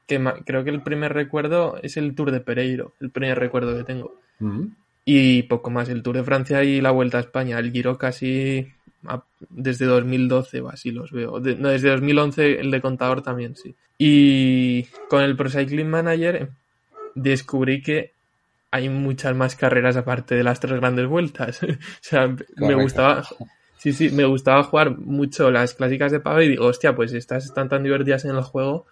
que creo que el primer recuerdo es el Tour de Pereiro, el primer recuerdo que tengo. Mm. Y poco más, el Tour de Francia y la Vuelta a España. El Giro casi desde 2012 o así los veo. no, desde 2011 el de contador también, sí. Y con el Pro Cycling Manager em, descubrí que hay muchas más carreras aparte de las tres grandes vueltas. o sea, me gustaba... Sí, sí, me gustaba jugar mucho las clásicas de pago y digo, hostia, pues estas están tan divertidas en el juego,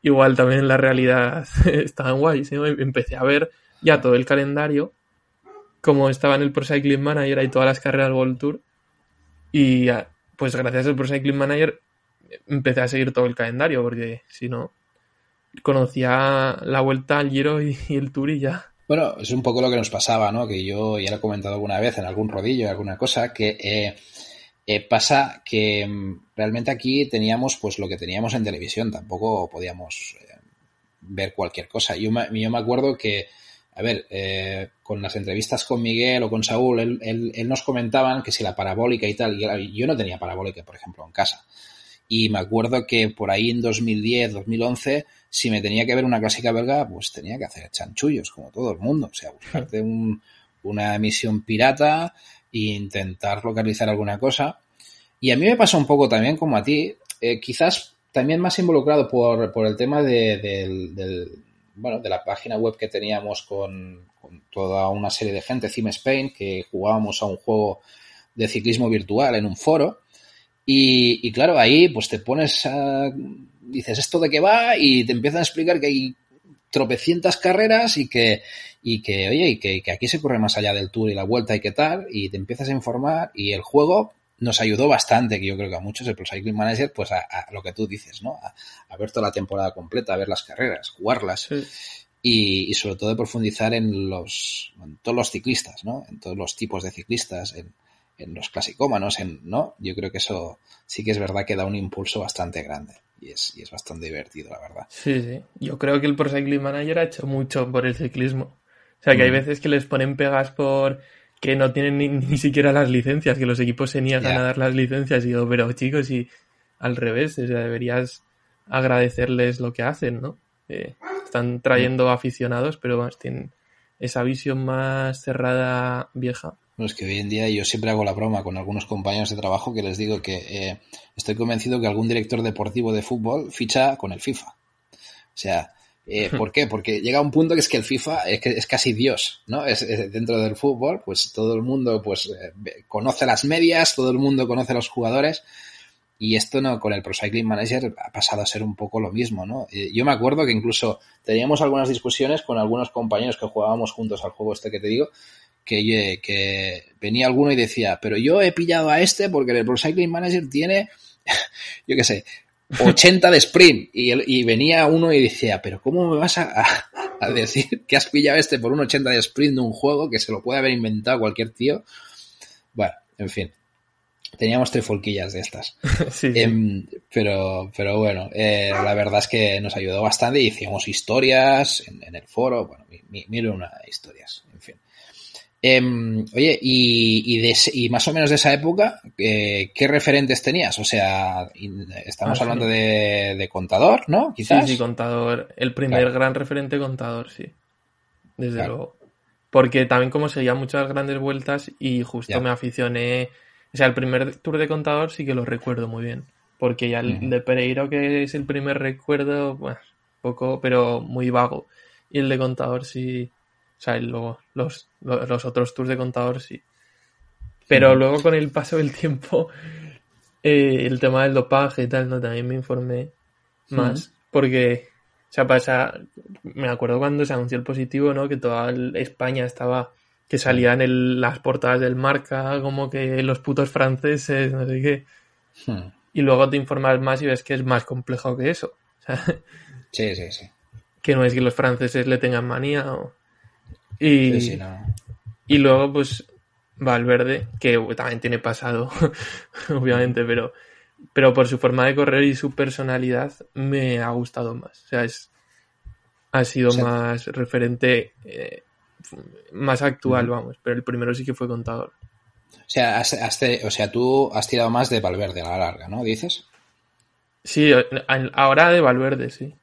igual también en la realidad están guays. Empecé a ver ya todo el calendario como estaba en el Pro Cycling Manager y todas las carreras World Tour. Y pues gracias al Pro Cycling Manager empecé a seguir todo el calendario, porque si no, conocía la vuelta al Giro y, el Tour y ya. Bueno, es un poco lo que nos pasaba, ¿no? Que yo ya lo he comentado alguna vez en algún rodillo, alguna cosa, que eh, eh, pasa que mm, realmente aquí teníamos pues lo que teníamos en televisión, tampoco podíamos eh, ver cualquier cosa. Yo yo me acuerdo que a ver, eh, con las entrevistas con Miguel o con Saúl, él, nos comentaban que si la parabólica y tal, yo no tenía parabólica, por ejemplo, en casa. Y me acuerdo que por ahí en 2010, 2011, si me tenía que ver una clásica belga, pues tenía que hacer chanchullos, como todo el mundo. O sea, buscarte una emisión pirata e intentar localizar alguna cosa. Y a mí me pasó un poco también como a ti, eh, quizás también más involucrado por, por el tema del, bueno, de la página web que teníamos con, toda una serie de gente, Cime Spain, que jugábamos a un juego de ciclismo virtual en un foro. Y, claro, ahí pues te pones a, dices esto de qué va y te empiezan a explicar que hay tropecientas carreras y que, y que oye, y que, que, aquí se corre más allá del tour y la vuelta y qué tal, y te empiezas a informar y el juego nos ayudó bastante, que yo creo que a muchos, el Pro Cycling Manager, pues a, lo que tú dices, ¿no? A, ver toda la temporada completa, a ver las carreras, jugarlas. Y, sobre todo de profundizar en los todos los ciclistas, ¿no? En todos los tipos de ciclistas, en, en los clasicómanos, en, ¿no? Yo creo que eso sí que es verdad que da un impulso bastante grande. Y es, y es bastante divertido, la verdad. Sí, sí. Yo creo que el Pro Cycling Manager ha hecho mucho por el ciclismo. O sea, que hay mm. veces que les ponen pegas por que no tienen ni, siquiera las licencias, que los equipos se niegan a dar las licencias. Y digo, pero chicos, y al revés, o sea, deberías agradecerles lo que hacen, ¿no? Eh, están trayendo aficionados, pero más tienen esa visión más cerrada vieja. Bueno, es que hoy en día yo siempre hago la broma con algunos compañeros de trabajo que les digo que eh, estoy convencido que algún director deportivo de fútbol ficha con el FIFA. O sea, eh, ¿Por qué? Porque llega un punto que es que el FIFA es, que es casi Dios, ¿no? Es, dentro del fútbol, pues todo el mundo pues eh, conoce las medias, todo el mundo conoce a los jugadores y esto no con el Pro Cycling Manager ha pasado a ser un poco lo mismo, ¿no? Eh, yo me acuerdo que incluso teníamos algunas discusiones con algunos compañeros que jugábamos juntos al juego este que te digo, que, que venía alguno y decía, pero yo he pillado a este porque el Pro Cycling Manager tiene, yo qué sé, 80 de sprint. Y, venía uno y decía, pero ¿cómo me vas a, decir que has pillado este por un 80 de sprint de un juego que se lo puede haber inventado cualquier tío? Bueno, en fin. Teníamos folquillas de estas. Em, pero, pero bueno, eh, la verdad es que nos ayudó bastante y hicimos historias en, el foro. Bueno, mil una historias, Em, oye, y, y, más o menos de esa época, eh, ¿qué referentes tenías? O sea, estamos ah, hablando de, contador, ¿no? Quizás. Sí, sí, contador. El primer gran referente contador, sí. Desde luego. Porque también como seguía muchas grandes vueltas y justo me aficioné. O sea, el primer tour de contador sí que lo recuerdo muy bien. Porque ya el de Pereiro, que es el primer recuerdo, bueno, poco, pero muy vago. Y el de contador sí o sea, luego los, los, otros tours de contador sí. Pero luego con el paso del tiempo, eh, el tema del dopaje y tal, ¿no? También me informé más. Porque, o sea, pasa, me acuerdo cuando se anunció el positivo, ¿no? Que toda España estaba, que salían en las portadas del marca, como que los putos franceses, no sé qué. Y luego te informas más y ves que es más complejo que eso. sí, sí, sí. Que no es que los franceses le tengan manía o... Y, y luego, pues, Valverde, que también tiene pasado, obviamente, pero, pero por su forma de correr y su personalidad me ha gustado más. O sea, es, ha sido más referente, eh, más actual, vamos, pero el primero sí que fue contador. O sea, o sea, tú has tirado más de Valverde a la larga, ¿no? ¿Dices? Sí, ahora de Valverde, sí.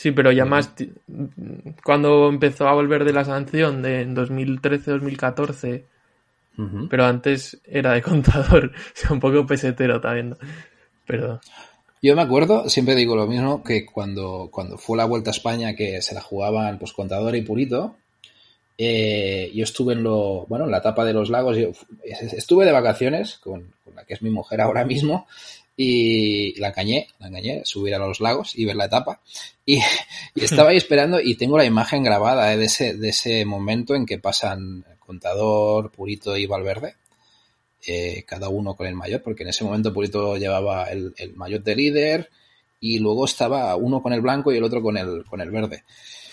Sí, pero ya más cuando empezó a volver de la sanción de 2013-2014 Pero antes era de contador, o sea, un poco pesetero también. Pero. Yo me acuerdo, siempre digo lo mismo, que cuando, cuando fue la Vuelta a España, que se la jugaban pues contador y purito, eh, yo estuve en lo, bueno, en la etapa de los lagos, yo estuve de vacaciones con, la que es mi mujer ahora mismo, y la engañé, la engañé, subir a los lagos y ver la etapa. Y, estaba ahí esperando y tengo la imagen grabada eh, de, ese, de ese momento en que pasan Contador, Purito y Valverde. Eh, cada uno con el mayor, porque en ese momento Purito llevaba el, el mayor de líder y luego estaba uno con el blanco y el otro con el, con el verde.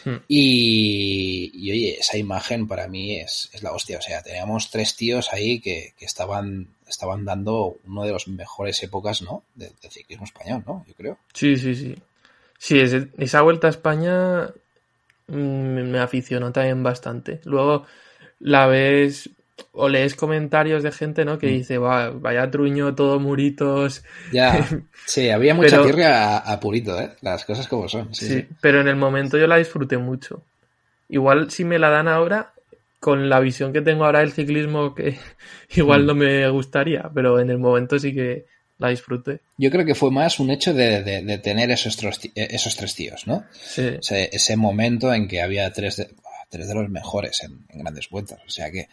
Hmm. Y, oye, esa imagen para mí es, la hostia. O sea, teníamos tres tíos ahí que, estaban, estaban dando una de las mejores épocas, ¿no? Del de ciclismo español, ¿no? Yo creo. Sí, sí, sí. Sí, esa vuelta a España mm, me aficionó también bastante. Luego la ves o lees comentarios de gente, ¿no? Que mm. dice, Va, vaya truño, todo muritos. Ya, sí, había mucha tierra a, purito, ¿eh? Las cosas como son. Sí, pero en el momento yo la disfruté mucho. Igual si me la dan ahora, con la visión que tengo ahora del ciclismo, que igual mm. no me gustaría, pero en el momento sí que la disfruté. Yo creo que fue más un hecho de, tener esos, esos tres tíos, ¿no? Sí. Ese, momento en que había tres de, tres de los mejores en grandes vueltas. O sea que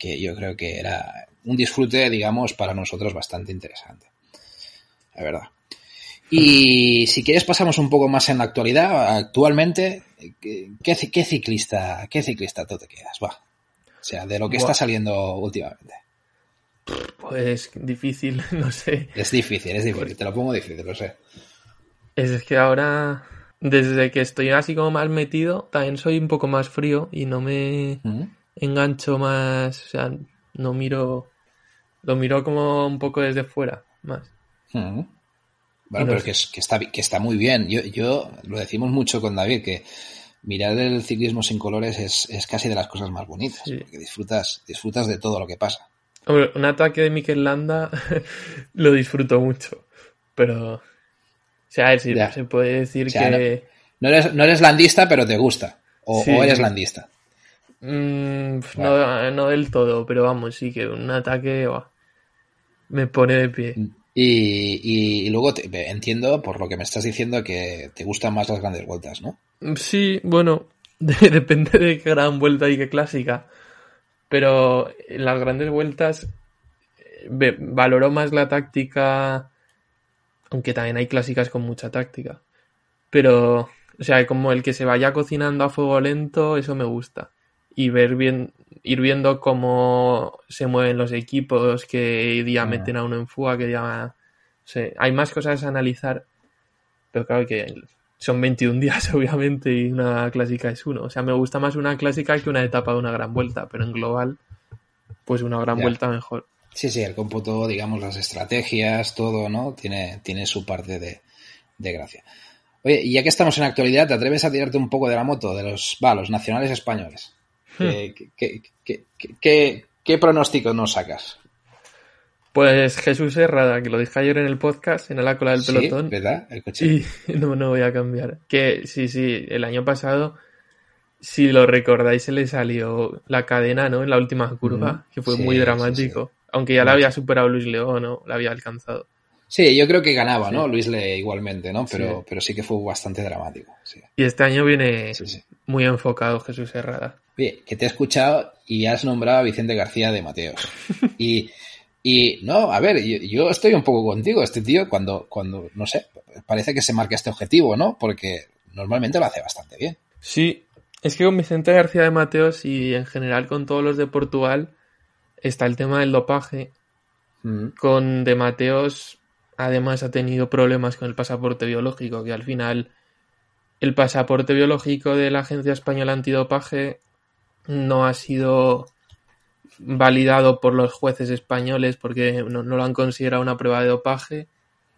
que yo creo que era un disfrute, digamos, para nosotros bastante interesante. La verdad. Y si quieres pasamos un poco más en la actualidad. Actualmente, ¿qué, ciclista, qué ciclista tú te quedas? Va. O sea, de lo que está saliendo últimamente. Pues difícil, no sé. Es difícil, es difícil. Te lo pongo difícil, lo sé. Es que ahora, desde que estoy así como más metido, también soy un poco más frío y no me engancho más, o sea, no miro, lo miro como un poco desde fuera, más. Bueno, pero que, está, que está muy bien. Yo, yo lo decimos mucho con David, que mirar el ciclismo sin colores es, casi de las cosas más bonitas, porque disfrutas, disfrutas de todo lo que pasa. Hombre, un ataque de Mikel Landa lo disfruto mucho, pero... O sea, se puede decir que... No, eres, no eres landista, pero te gusta. O, o eres landista. Mm, no, del todo, pero vamos, sí que un ataque me pone de pie. Y, luego entiendo, por lo que me estás diciendo, que te gustan más las grandes vueltas, ¿no? Sí, bueno, depende de qué gran vuelta y qué clásica. Pero en las grandes vueltas eh, valoro más la táctica, aunque también hay clásicas con mucha táctica. Pero, o sea, como el que se vaya cocinando a fuego lento, eso me gusta y ver bien, ir viendo cómo se mueven los equipos, que día ah. meten a uno en fuga, que día... hay más cosas a analizar, pero claro que son 21 días, obviamente, y una clásica es uno. O sea, me gusta más una clásica que una etapa de una gran vuelta, pero en global, pues una gran vuelta mejor. Sí, sí, el cómputo, digamos, las estrategias, todo, ¿no? Tiene, tiene su parte de, de gracia. Oye, y ya que estamos en actualidad, ¿te atreves a tirarte un poco de la moto de los, va, los nacionales españoles? Hmm. ¿Qué, pronóstico nos sacas? Pues Jesús Herrada, que lo dije ayer en el podcast, en la cola del pelotón. ¿verdad? El coche. Y no, no voy a cambiar. Que sí, sí, el año pasado, si lo recordáis, se le salió la cadena, ¿no? En la última curva, que fue muy dramático. Aunque ya la había superado Luis León, ¿no? La había alcanzado. Sí, yo creo que ganaba, ¿no? Luis Le igualmente, ¿no? Pero sí. pero sí que fue bastante dramático. Y este año viene muy enfocado Jesús Herrada. Oye, que te he escuchado y has nombrado a Vicente García de Mateos. y, y no, a ver, yo, estoy un poco contigo. Este tío, cuando, cuando, no sé, parece que se marca este objetivo, ¿no? Porque normalmente lo hace bastante bien. Sí, es que con Vicente García de Mateos y en general con todos los de Portugal está el tema del dopaje. Mm. Con de Mateos Además ha tenido problemas con el pasaporte biológico, que al final el pasaporte biológico de la Agencia Española Antidopaje no ha sido validado por los jueces españoles porque no, lo han considerado una prueba de dopaje.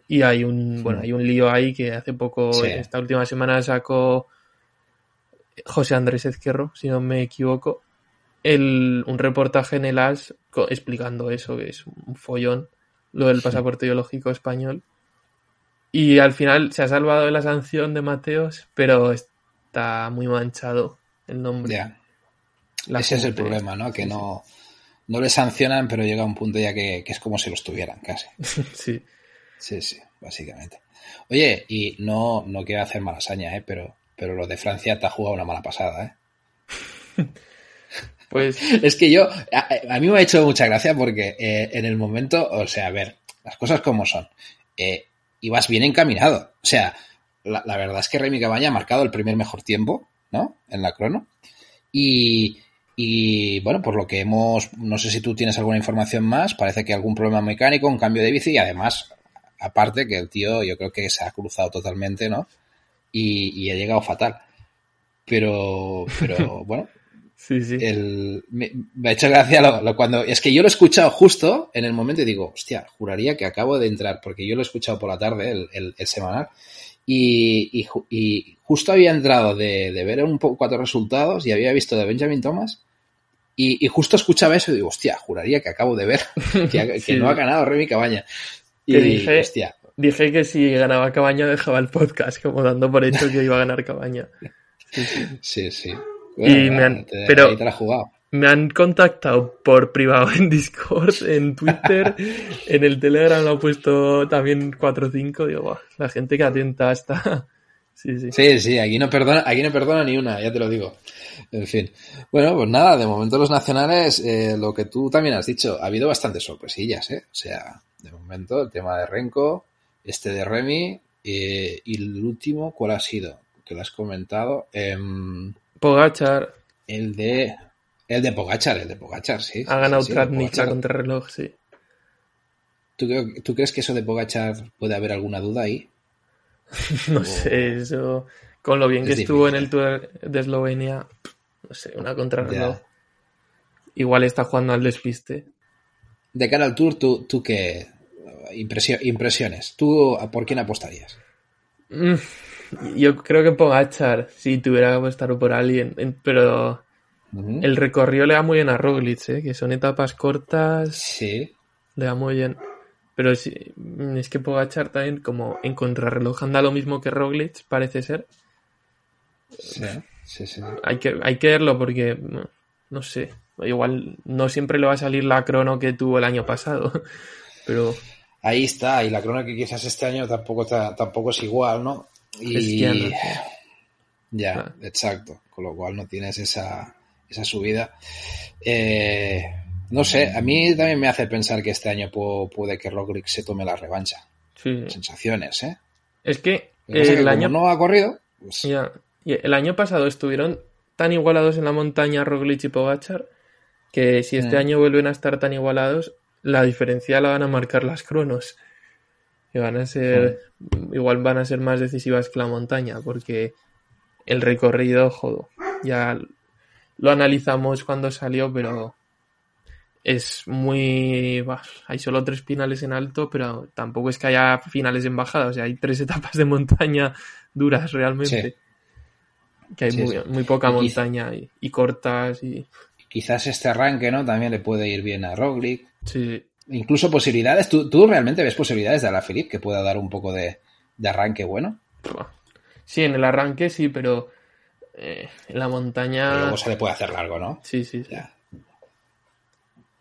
Y hay un bueno hay un lío ahí que hace poco esta última semana sacó José Andrés Ezquerro si no me equivoco el, un reportaje en el AS explicando eso que es un follón lo del pasaporte biológico español. Y al final se ha salvado de la sanción de Mateos, pero está muy manchado el nombre. Ese es el problema, ¿no? Que no, no le sancionan, pero llega un punto ya que, es como si lo estuvieran casi. sí. Sí, sí, básicamente. Oye, y no, no quiero hacer mala ¿eh? pero, pero lo de Francia te ha jugado una mala pasada, ¿eh? Pues es que yo, a, mí me ha hecho mucha gracia porque eh, en el momento, o sea, a ver, las cosas como son. Eh, ibas bien encaminado. O sea, la, verdad es que Remy Cabaña ha marcado el primer mejor tiempo, ¿no? En la crono. Y, y bueno, por lo que hemos, no sé si tú tienes alguna información más, parece que algún problema mecánico, un cambio de bici y además, aparte que el tío yo creo que se ha cruzado totalmente, ¿no? Y, y ha llegado fatal. Pero, pero bueno, Sí, sí. El, me, ha hecho gracia lo, cuando. Es que yo lo he escuchado justo en el momento y digo, hostia, juraría que acabo de entrar, porque yo lo he escuchado por la tarde, el, el, semanal, y, y, justo había entrado de, de, ver un poco cuatro resultados y había visto de Benjamin Thomas. Y, justo escuchaba eso y digo, hostia, juraría que acabo de ver que, no ha ganado Remy Cabaña. Y dije, hostia. Dije que si ganaba Cabaña dejaba el podcast, como dando por hecho que iba a ganar Cabaña. sí. sí y me han, pero me han contactado por privado en Discord, en Twitter, en el Telegram lo he puesto también 4 o 5. Digo, la gente que atenta está. Sí, sí. Sí, sí, aquí no perdona, aquí no perdona ni una, ya te lo digo. En fin. Bueno, pues nada, de momento los nacionales, eh, lo que tú también has dicho, ha habido bastantes sorpresillas, ¿eh? O sea, de momento el tema de Renko, este de Remy, eh, y el último, ¿cuál ha sido? Que lo has comentado. Eh, Pogachar. El de. El de Pogachar, el de Pogachar, sí. Ha ganado sí, contra contrarreloj, sí. ¿Tú, ¿Tú, crees que eso de Pogachar puede haber alguna duda ahí? no sé, eso. Con lo bien que estuvo en el Tour de Eslovenia, no sé, una contrarreloj. Igual está jugando al despiste. De cara al Tour, ¿tú, tú qué impresiones? ¿Tú por quién apostarías? Mm, yo creo que Pogachar, si tuviera que apostar por alguien, pero el recorrido le da muy bien a Roglic, ¿eh? que son etapas cortas. Sí. Le da muy bien. Pero sí, es que Pogachar también, como en contrarreloj, anda lo mismo que Roglic, parece ser. Sí, sí, sí. Hay que, hay que verlo porque, no, sé, igual no siempre le va a salir la crono que tuvo el año pasado, pero... Ahí está, y la crono que quizás este año tampoco, tampoco es igual, ¿no? Y... Ya, exacto. Con lo cual no tienes esa, esa subida. Eh, no sé, a mí también me hace pensar que este año puede que Roglic se tome la revancha. Sensaciones, ¿eh? Es que, el año no ha corrido. Pues el año pasado estuvieron tan igualados en la montaña Roglic y Pogachar que si este mm. año vuelven a estar tan igualados, la diferencia la van a marcar las cronos que van a ser, igual van a ser más decisivas que la montaña, porque el recorrido, jodo, ya lo analizamos cuando salió, pero es muy... hay solo tres finales en alto, pero tampoco es que haya finales en bajada, o sea, hay tres etapas de montaña duras realmente. Que hay muy, poca montaña y, cortas y... Quizás este arranque, ¿no? También le puede ir bien a Roglic. Sí. Incluso posibilidades. ¿Tú, ¿Tú, realmente ves posibilidades de Alaphilippe que pueda dar un poco de, arranque bueno? Sí, en el arranque sí, pero eh, en la montaña. luego se le puede hacer largo, ¿no? Sí, sí.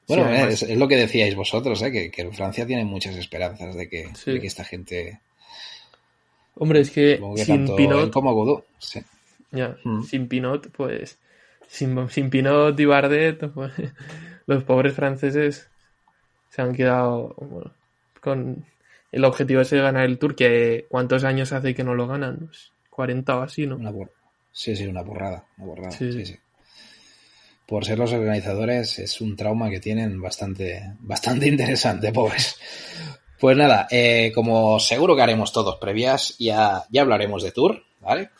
Bueno, es, lo que decíais vosotros, ¿eh? que, que Francia tiene muchas esperanzas de que, esta gente. Hombre, es que, sin Pinot. Como Godot, sí. Ya, mm. sin Pinot, pues. Sin, sin Pinot y Bardet, pues, los pobres franceses se han quedado con el objetivo ese de ganar el Tour, que ¿cuántos años hace que no lo ganan? 40 o así, ¿no? Una sí, sí, una borrada, una borrada. Sí. Sí, Por ser los organizadores es un trauma que tienen bastante, bastante interesante, pobres. Pues nada, eh, como seguro que haremos todos previas, ya, ya hablaremos de Tour, ¿vale?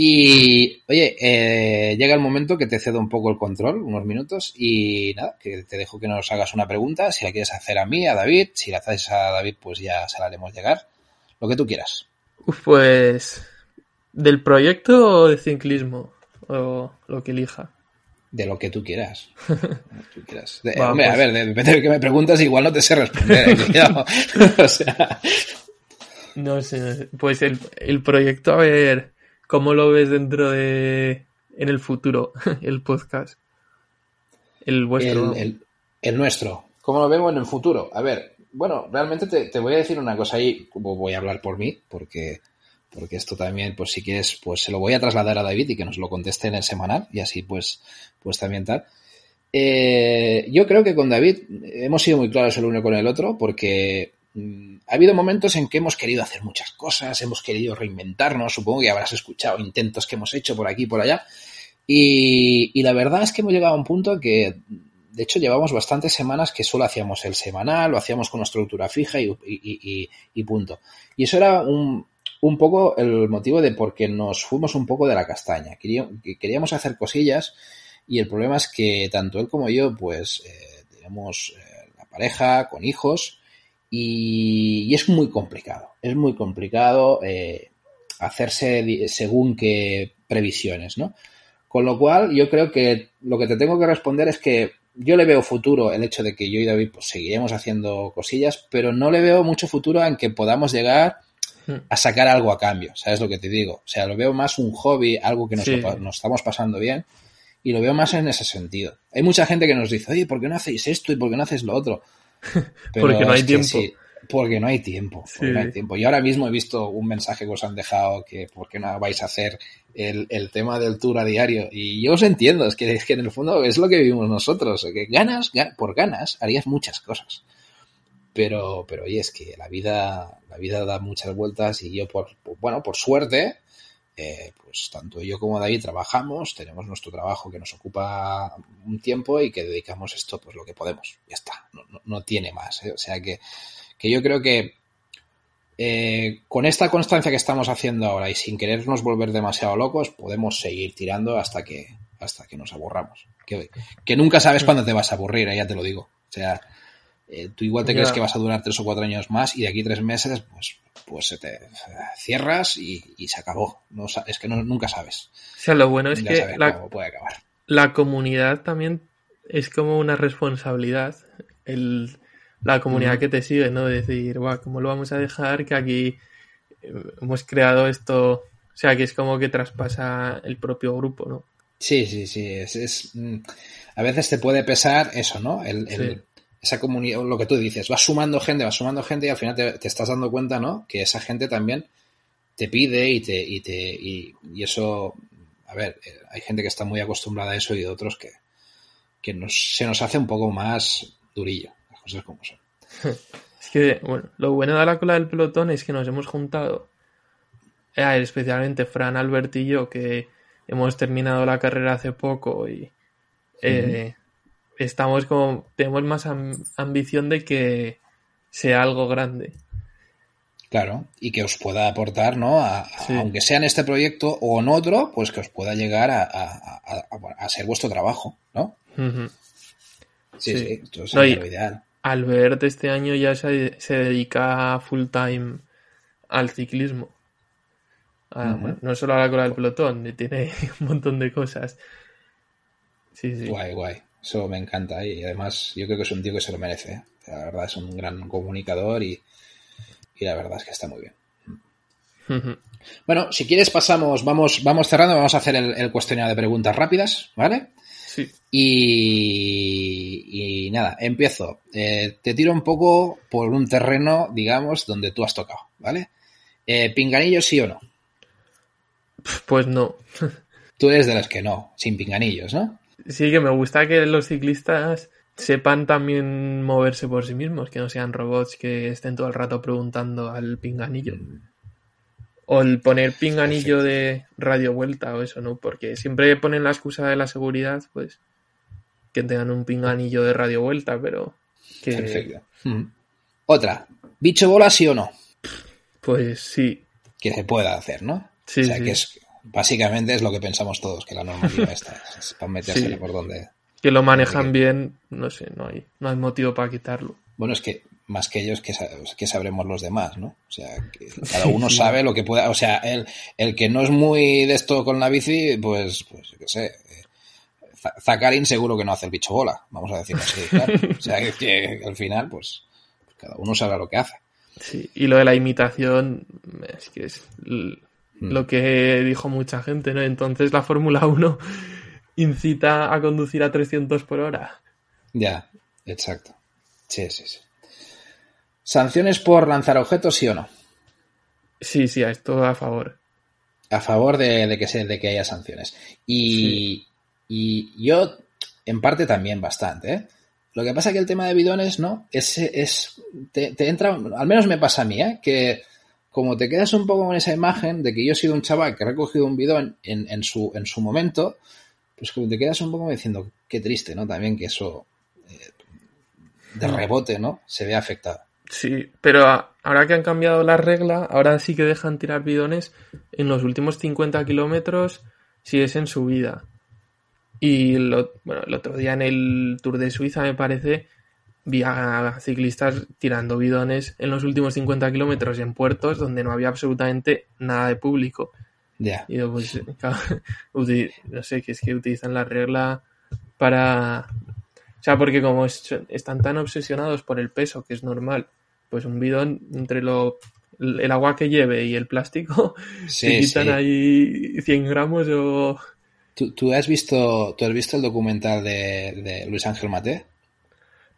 Y, oye, eh, llega el momento que te cedo un poco el control, unos minutos, y nada, que te dejo que nos hagas una pregunta, si la quieres hacer a mí, a David, si la haces a David, pues ya se la haremos llegar, lo que tú quieras. pues, ¿del proyecto o de ciclismo? O lo que elija. De lo que tú quieras. hombre, a pues ver, depende de que me preguntas, igual no te sé responder. ¿eh? o sea... No sé, pues el, el proyecto, a ver ¿Cómo lo ves dentro de. en el futuro, el podcast? El vuestro. El, El nuestro. ¿Cómo lo vemos en el futuro? A ver, bueno, realmente te, voy a decir una cosa ahí, voy a hablar por mí, porque, porque esto también, pues si quieres, pues se lo voy a trasladar a David y que nos lo conteste en el semanal y así pues, pues también tal. Eh, yo creo que con David hemos sido muy claros el uno con el otro porque mm, ha habido momentos en que hemos querido hacer muchas cosas, hemos querido reinventarnos, supongo que habrás escuchado intentos que hemos hecho por aquí y por allá. Y, y la verdad es que hemos llegado a un punto que de hecho, llevamos bastantes semanas que solo hacíamos el semanal, lo hacíamos con una estructura fija y, punto. Y eso era un, poco el motivo de por qué nos fuimos un poco de la castaña. Queríamos hacer cosillas y el problema es que tanto él como yo, pues, eh, tenemos eh, la pareja con hijos y, es muy complicado. Es muy complicado eh, hacerse según qué previsiones, ¿no? Con lo cual, yo creo que lo que te tengo que responder es que yo le veo futuro el hecho de que yo y David pues, seguiremos haciendo cosillas, pero no le veo mucho futuro en que podamos llegar. A sacar algo a cambio, ¿sabes lo que te digo? O sea, lo veo más un hobby, algo que nos, estamos pasando bien, y lo veo más en ese sentido. Hay mucha gente que nos dice, oye, ¿por qué no hacéis esto y por qué no haces lo otro? Porque no hay tiempo. porque no hay tiempo. no hay tiempo. Y ahora mismo he visto un mensaje que os han dejado que por qué no vais a hacer el, tema del tour a diario. Y yo os entiendo, es que, es que en el fondo es lo que vivimos nosotros, que ganas, por ganas, harías muchas cosas. Pero, pero oye, es que la vida, la vida da muchas vueltas y yo por, bueno, por suerte, eh, pues tanto yo como David trabajamos, tenemos nuestro trabajo que nos ocupa un tiempo y que dedicamos esto pues lo que podemos. Ya está, no, no, tiene más. ¿eh? O sea que, que yo creo que eh, con esta constancia que estamos haciendo ahora y sin querernos volver demasiado locos, podemos seguir tirando hasta que, hasta que nos aburramos. Que, que nunca sabes cuándo te vas a aburrir, eh, ya te lo digo. O sea, eh, tú igual te crees que vas a durar tres o cuatro años más y de aquí tres meses, pues, pues se te cierras y, se acabó. No, es que nunca sabes. O sea, lo bueno es que la, puede acabar. la comunidad también es como una responsabilidad. El, la comunidad que te sigue, ¿no? decir, guau, ¿cómo lo vamos a dejar? Que aquí eh, hemos creado esto, o sea, que es como que traspasa el propio grupo, ¿no? Sí, sí, sí, es, mm, a veces te puede pesar eso, ¿no? El, Esa comunidad, lo que tú dices, vas sumando gente, vas sumando gente y al final te, estás dando cuenta, ¿no? Que esa gente también te pide y te, y te, y, eso, a ver, eh, hay gente que está muy acostumbrada a eso y otros que, que nos, se nos hace un poco más durillo como son. es que, bueno, lo bueno de la cola del pelotón es que nos hemos juntado, eh, especialmente Fran, Albert y yo, que hemos terminado la carrera hace poco y eh, estamos como, tenemos más ambición de que sea algo grande. Claro, y que os pueda aportar, ¿no? Aunque sea en este proyecto o en otro, pues que os pueda llegar a, ser vuestro trabajo, ¿no? Sí, sí, esto es lo ideal. Albert este año ya se, dedica full time al ciclismo. no solo a la cola del pelotón, tiene un montón de cosas. Sí, sí. Guay, guay. Eso me encanta y además yo creo que es un tío que se lo merece. ¿eh? La verdad es un gran comunicador y, la verdad es que está muy bien. Bueno, si quieres pasamos, vamos, vamos cerrando, vamos a hacer el, el cuestionario de preguntas rápidas, ¿vale? Y, nada, empiezo. Eh, te tiro un poco por un terreno, digamos, donde tú has tocado, ¿vale? Eh, ¿Pinganillos sí o no? Pues no. Tú eres de los que no, sin pinganillos, ¿no? Sí, que me gusta que los ciclistas sepan también moverse por sí mismos, que no sean robots que estén todo el rato preguntando al pinganillo. O el poner pinganillo de radio vuelta o eso, ¿no? Porque siempre ponen la excusa de la seguridad, pues que tengan un pinganillo de radio vuelta, pero que... Perfecto. Hmm. Otra, ¿bicho bola sí o no? Pues sí. Que se pueda hacer, ¿no? Sí, o sea, que es, básicamente es lo que pensamos todos, que la normativa está, es para meterse por donde... Que lo manejan bien, no sé, no hay, no hay motivo para quitarlo. Bueno, es que más que ellos, que, que sabremos los demás, ¿no? O sea, que cada uno sabe lo que pueda. O sea, el, el que no es muy de esto con la bici, pues, pues, qué sé. Eh, Zakarin seguro que no hace el bicho bola, vamos a decirlo así, claro. O sea, que, al final, pues, cada uno sabe lo que hace. Sí, y lo de la imitación, es que es hmm. lo que dijo mucha gente, ¿no? Entonces la Fórmula 1 incita a conducir a 300 por hora. Ya, Exacto. Sí, sí, sí. ¿Sanciones por lanzar objetos, sí o no? Sí, sí, a esto a favor. A favor de, que, se, de que haya sanciones. Y, y yo, en parte, también bastante. ¿eh? Lo que pasa es que el tema de bidones, ¿no? Es, es te, entra, al menos me pasa a mí, ¿eh? Que como te quedas un poco con esa imagen de que yo he sido un chaval que ha recogido un bidón en, en, su, en su momento, pues como te quedas un poco diciendo, qué triste, ¿no? También que eso eh, de rebote, ¿no? Se ve afectado. Sí, pero ahora que han cambiado la regla, ahora sí que dejan tirar bidones en los últimos 50 kilómetros si es en subida. Y lo, bueno, el otro día en el Tour de Suiza, me parece, vi a ciclistas tirando bidones en los últimos 50 kilómetros en puertos donde no había absolutamente nada de público. Ya. Y pues, no sé, que es que utilizan la regla para. O sea, porque como están tan obsesionados por el peso, que es normal, pues un bidón entre lo el agua que lleve y el plástico se quitan ahí 100 gramos o ¿Tú, has visto, ¿Tú has visto el documental de, Luis Ángel Mate?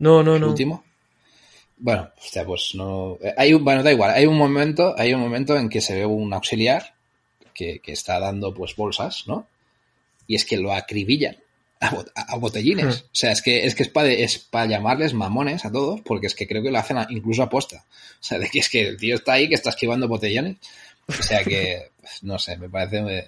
No, no, no. último? Bueno, hostia, pues no. Eh, hay un, bueno, da igual. Hay un momento, hay un momento en que se ve un auxiliar que, está dando pues bolsas, ¿no? Y es que lo acribillan a, botellines. Hmm. O sea, es que es que es para es para llamarles mamones a todos, porque es que creo que lo hacen incluso aposta. O sea, de que es que el tío está ahí que está esquivando botellones. O sea que, no sé, me parece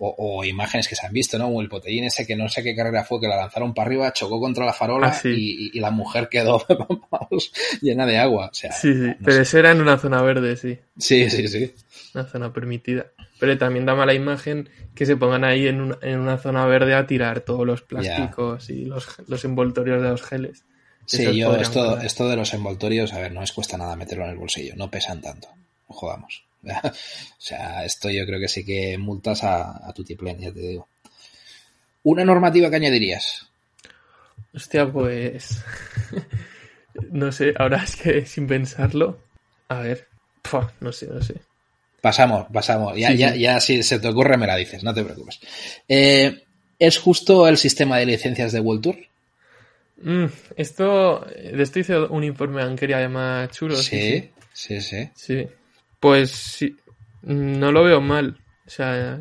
o, imágenes que se han visto, ¿no? O el botellín ese que no sé qué carrera fue, que la lanzaron para arriba, chocó contra la farola ah, y, la mujer quedó llena de agua. sí, sí, pero ese era en una zona verde, sí. Sí, sí, sí. Una zona permitida. Pero también da mala imagen que se pongan ahí en, en una zona verde a tirar todos los plásticos y los, los, envoltorios de los geles. Sí, yo esto, esto de los envoltorios, a ver, no les cuesta nada meterlo en el bolsillo, no pesan tanto. Jodamos. o sea, esto yo creo que sí que multas a, tu tiplén, ya te digo. ¿Una normativa que añadirías? Hostia, pues. no sé, ahora es que sin pensarlo. A ver. no sé, no sé. Pasamos, pasamos. Ya, ya, ya si se te ocurre me la dices, no te preocupes. Eh, ¿Es justo el sistema de licencias de World Tour? Mm, esto, de esto hice un informe Ankeria además chulo. sí, sí. Sí, sí. Pues sí, no lo veo mal. O sea,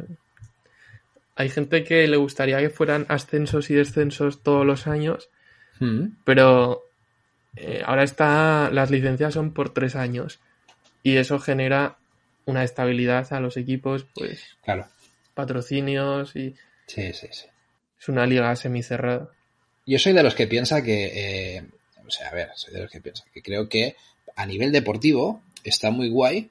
hay gente que le gustaría que fueran ascensos y descensos todos los años, hmm. pero eh, ahora está, las licencias son por tres años y eso genera una estabilidad a los equipos, pues claro. patrocinios y sí, sí, sí. es una liga semicerrada. Yo soy de los que piensa que, eh, o sea, a ver, soy de los que piensa que creo que a nivel deportivo está muy guay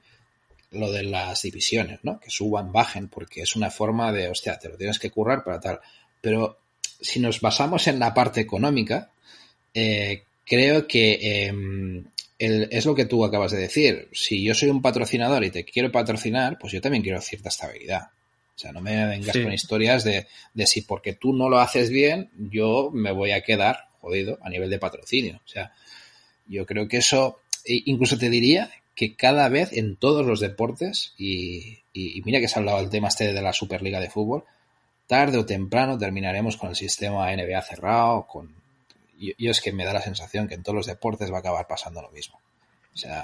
lo de las divisiones, ¿no? Que suban, bajen, porque es una forma de, hostia, te lo tienes que currar para tal. Pero si nos basamos en la parte económica, eh, creo que em, es lo que tú acabas de decir. Si yo soy un patrocinador y te quiero patrocinar, pues yo también quiero cierta estabilidad. O sea, no me vengas con historias de, de si porque tú no lo haces bien, yo me voy a quedar jodido a nivel de patrocinio. O sea, yo creo que eso, e incluso te diría que cada vez en todos los deportes, y, mira que se ha hablado el tema este de la Superliga de Fútbol, tarde o temprano terminaremos con el sistema NBA cerrado, con yo, es que me da la sensación que en todos los deportes va a acabar pasando lo mismo. O sea,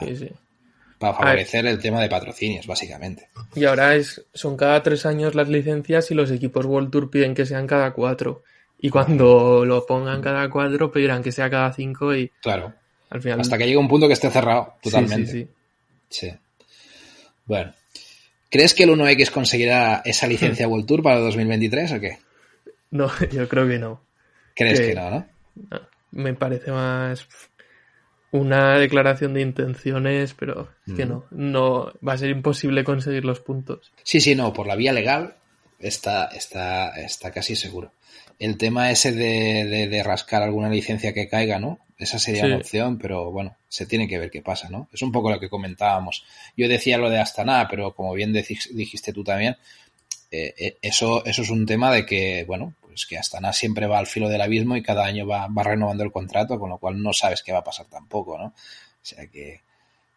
para favorecer el tema de patrocinios, básicamente. Y ahora es, son cada tres años las licencias y los equipos World Tour piden que sean cada cuatro. Y cuando lo pongan cada cuatro, pedirán que sea cada cinco y... Claro. Al final... Hasta que llegue un punto que esté cerrado totalmente. sí, sí. Bueno. ¿Crees que el 1X conseguirá esa licencia World Tour para 2023 o qué? No, yo creo que no. ¿Crees que, no, no? Me parece más una declaración de intenciones, pero que mm. no, no va a ser imposible conseguir los puntos. Sí, sí, no, por la vía legal está, está, está casi seguro. El tema ese de, de rascar alguna licencia que caiga, ¿no? Esa sería una opción, pero bueno, se tiene que ver qué pasa, ¿no? Es un poco lo que comentábamos. Yo decía lo de Astana, pero como bien dijiste tú también, eh, eh, eso, eso es un tema de que, bueno, pues que Astana siempre va al filo del abismo y cada año va, renovando el contrato, con lo cual no sabes qué va a pasar tampoco, ¿no? O sea que,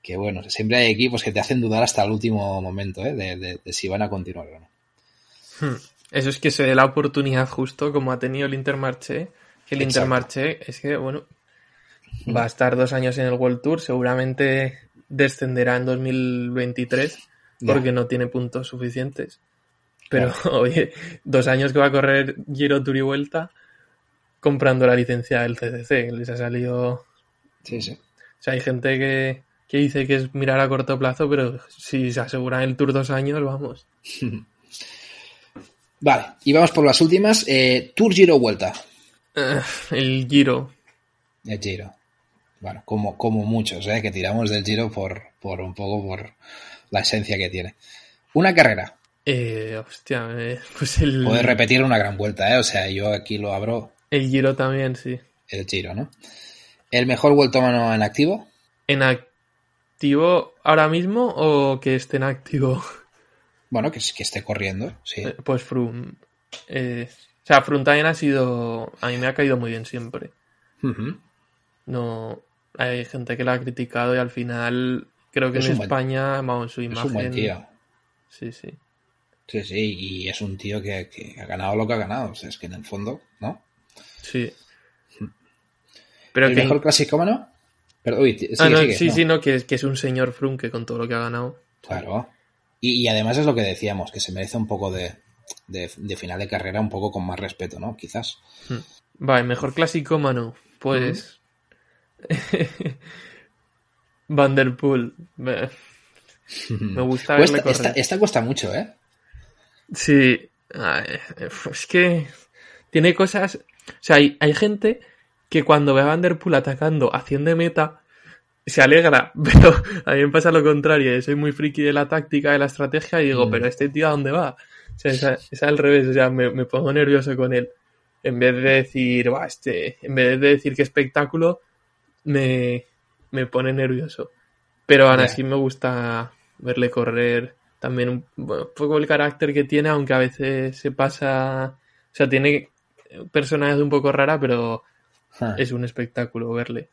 que bueno, siempre hay equipos que te hacen dudar hasta el último momento, ¿eh? De, si van a continuar o no. Hmm. Eso es que se dé la oportunidad justo como ha tenido el Intermarché, que el Intermarché es que, bueno, va a estar dos años en el World Tour, seguramente descenderá en 2023 porque no tiene puntos suficientes. Pero, oye, dos años que va a correr Giro Tour y Vuelta comprando la licencia del CCC, les ha salido... Sí, sí. O sea, hay gente que, que dice que es mirar a corto plazo, pero si se aseguran el Tour dos años, vamos. vale, y vamos por las últimas. Eh, Tour Giro Vuelta. Uh, el Giro. El Giro. Bueno, como, como muchos, ¿eh? que tiramos del Giro por, por un poco por la esencia que tiene. Una carrera. Eh, hostia, eh, pues el... Puedes repetir una gran vuelta, ¿eh? O sea, yo aquí lo abro. El Giro también, sí. El Giro, ¿no? ¿El mejor vueltomano en activo? ¿En activo ahora mismo o que esté en activo? Bueno, que, que esté corriendo, sí. Eh, pues Froome. Eh, o sea, Froome también ha sido... A mí me ha caído muy bien siempre. No... Hay gente que la ha criticado y al final creo que Es en un buen- España, vamos, su Es imagen... un buen tío. Sí, sí. Sí, sí, y es un tío que, que ha ganado lo que ha ganado. O sea, es que en el fondo, ¿no? Sí. Pero ¿El que... mejor clasicómano? Pero, uy, Ah, no, sigue, sí, no. sí, no, que, que es un señor Froome que con todo lo que ha ganado. Claro. Y, y además es lo que decíamos, que se merece un poco de, de, de final de carrera un poco con más respeto, ¿no? Quizás. Vale, mejor clásico, mano. Pues. Vanderpool. Me, me gusta verle Cuesta- correr. esta, esta cuesta mucho, ¿eh? Sí. Ay, es que. Tiene cosas. O sea, hay, hay gente que cuando ve a Vanderpool atacando haciendo de meta. Se alegra, pero a mí me pasa lo contrario. Soy muy friki de la táctica, de la estrategia, y digo, Mm. pero este tío a dónde va? O sea, es, es al revés, o sea, me, me pongo nervioso con él. En vez de decir, va, este, en vez de decir qué espectáculo, me, me pone nervioso. Pero aún así me gusta verle correr. También un, bueno, un poco el carácter que tiene, aunque a veces se pasa. O sea, tiene personalidad un poco rara, pero Ah. es un espectáculo verle.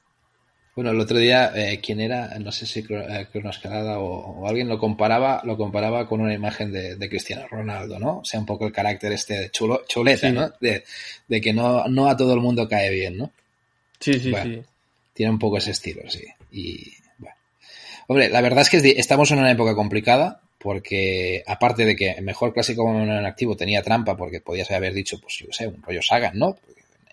Bueno, el otro día, eh, ¿quién era? No sé si eh, Cronoscalada o, o alguien lo comparaba, lo comparaba con una imagen de, de Cristiano Ronaldo, ¿no? O sea, un poco el carácter este de chulo, chuleta, Sí. ¿no? De, de que no, no a todo el mundo cae bien, ¿no? Sí, sí, Bueno. sí. Tiene un poco ese estilo, sí. Y bueno. Hombre, la verdad es que estamos en una época complicada porque aparte de que el mejor clásico en activo tenía trampa porque podías haber dicho, pues yo sé, un rollo Sagan, ¿no?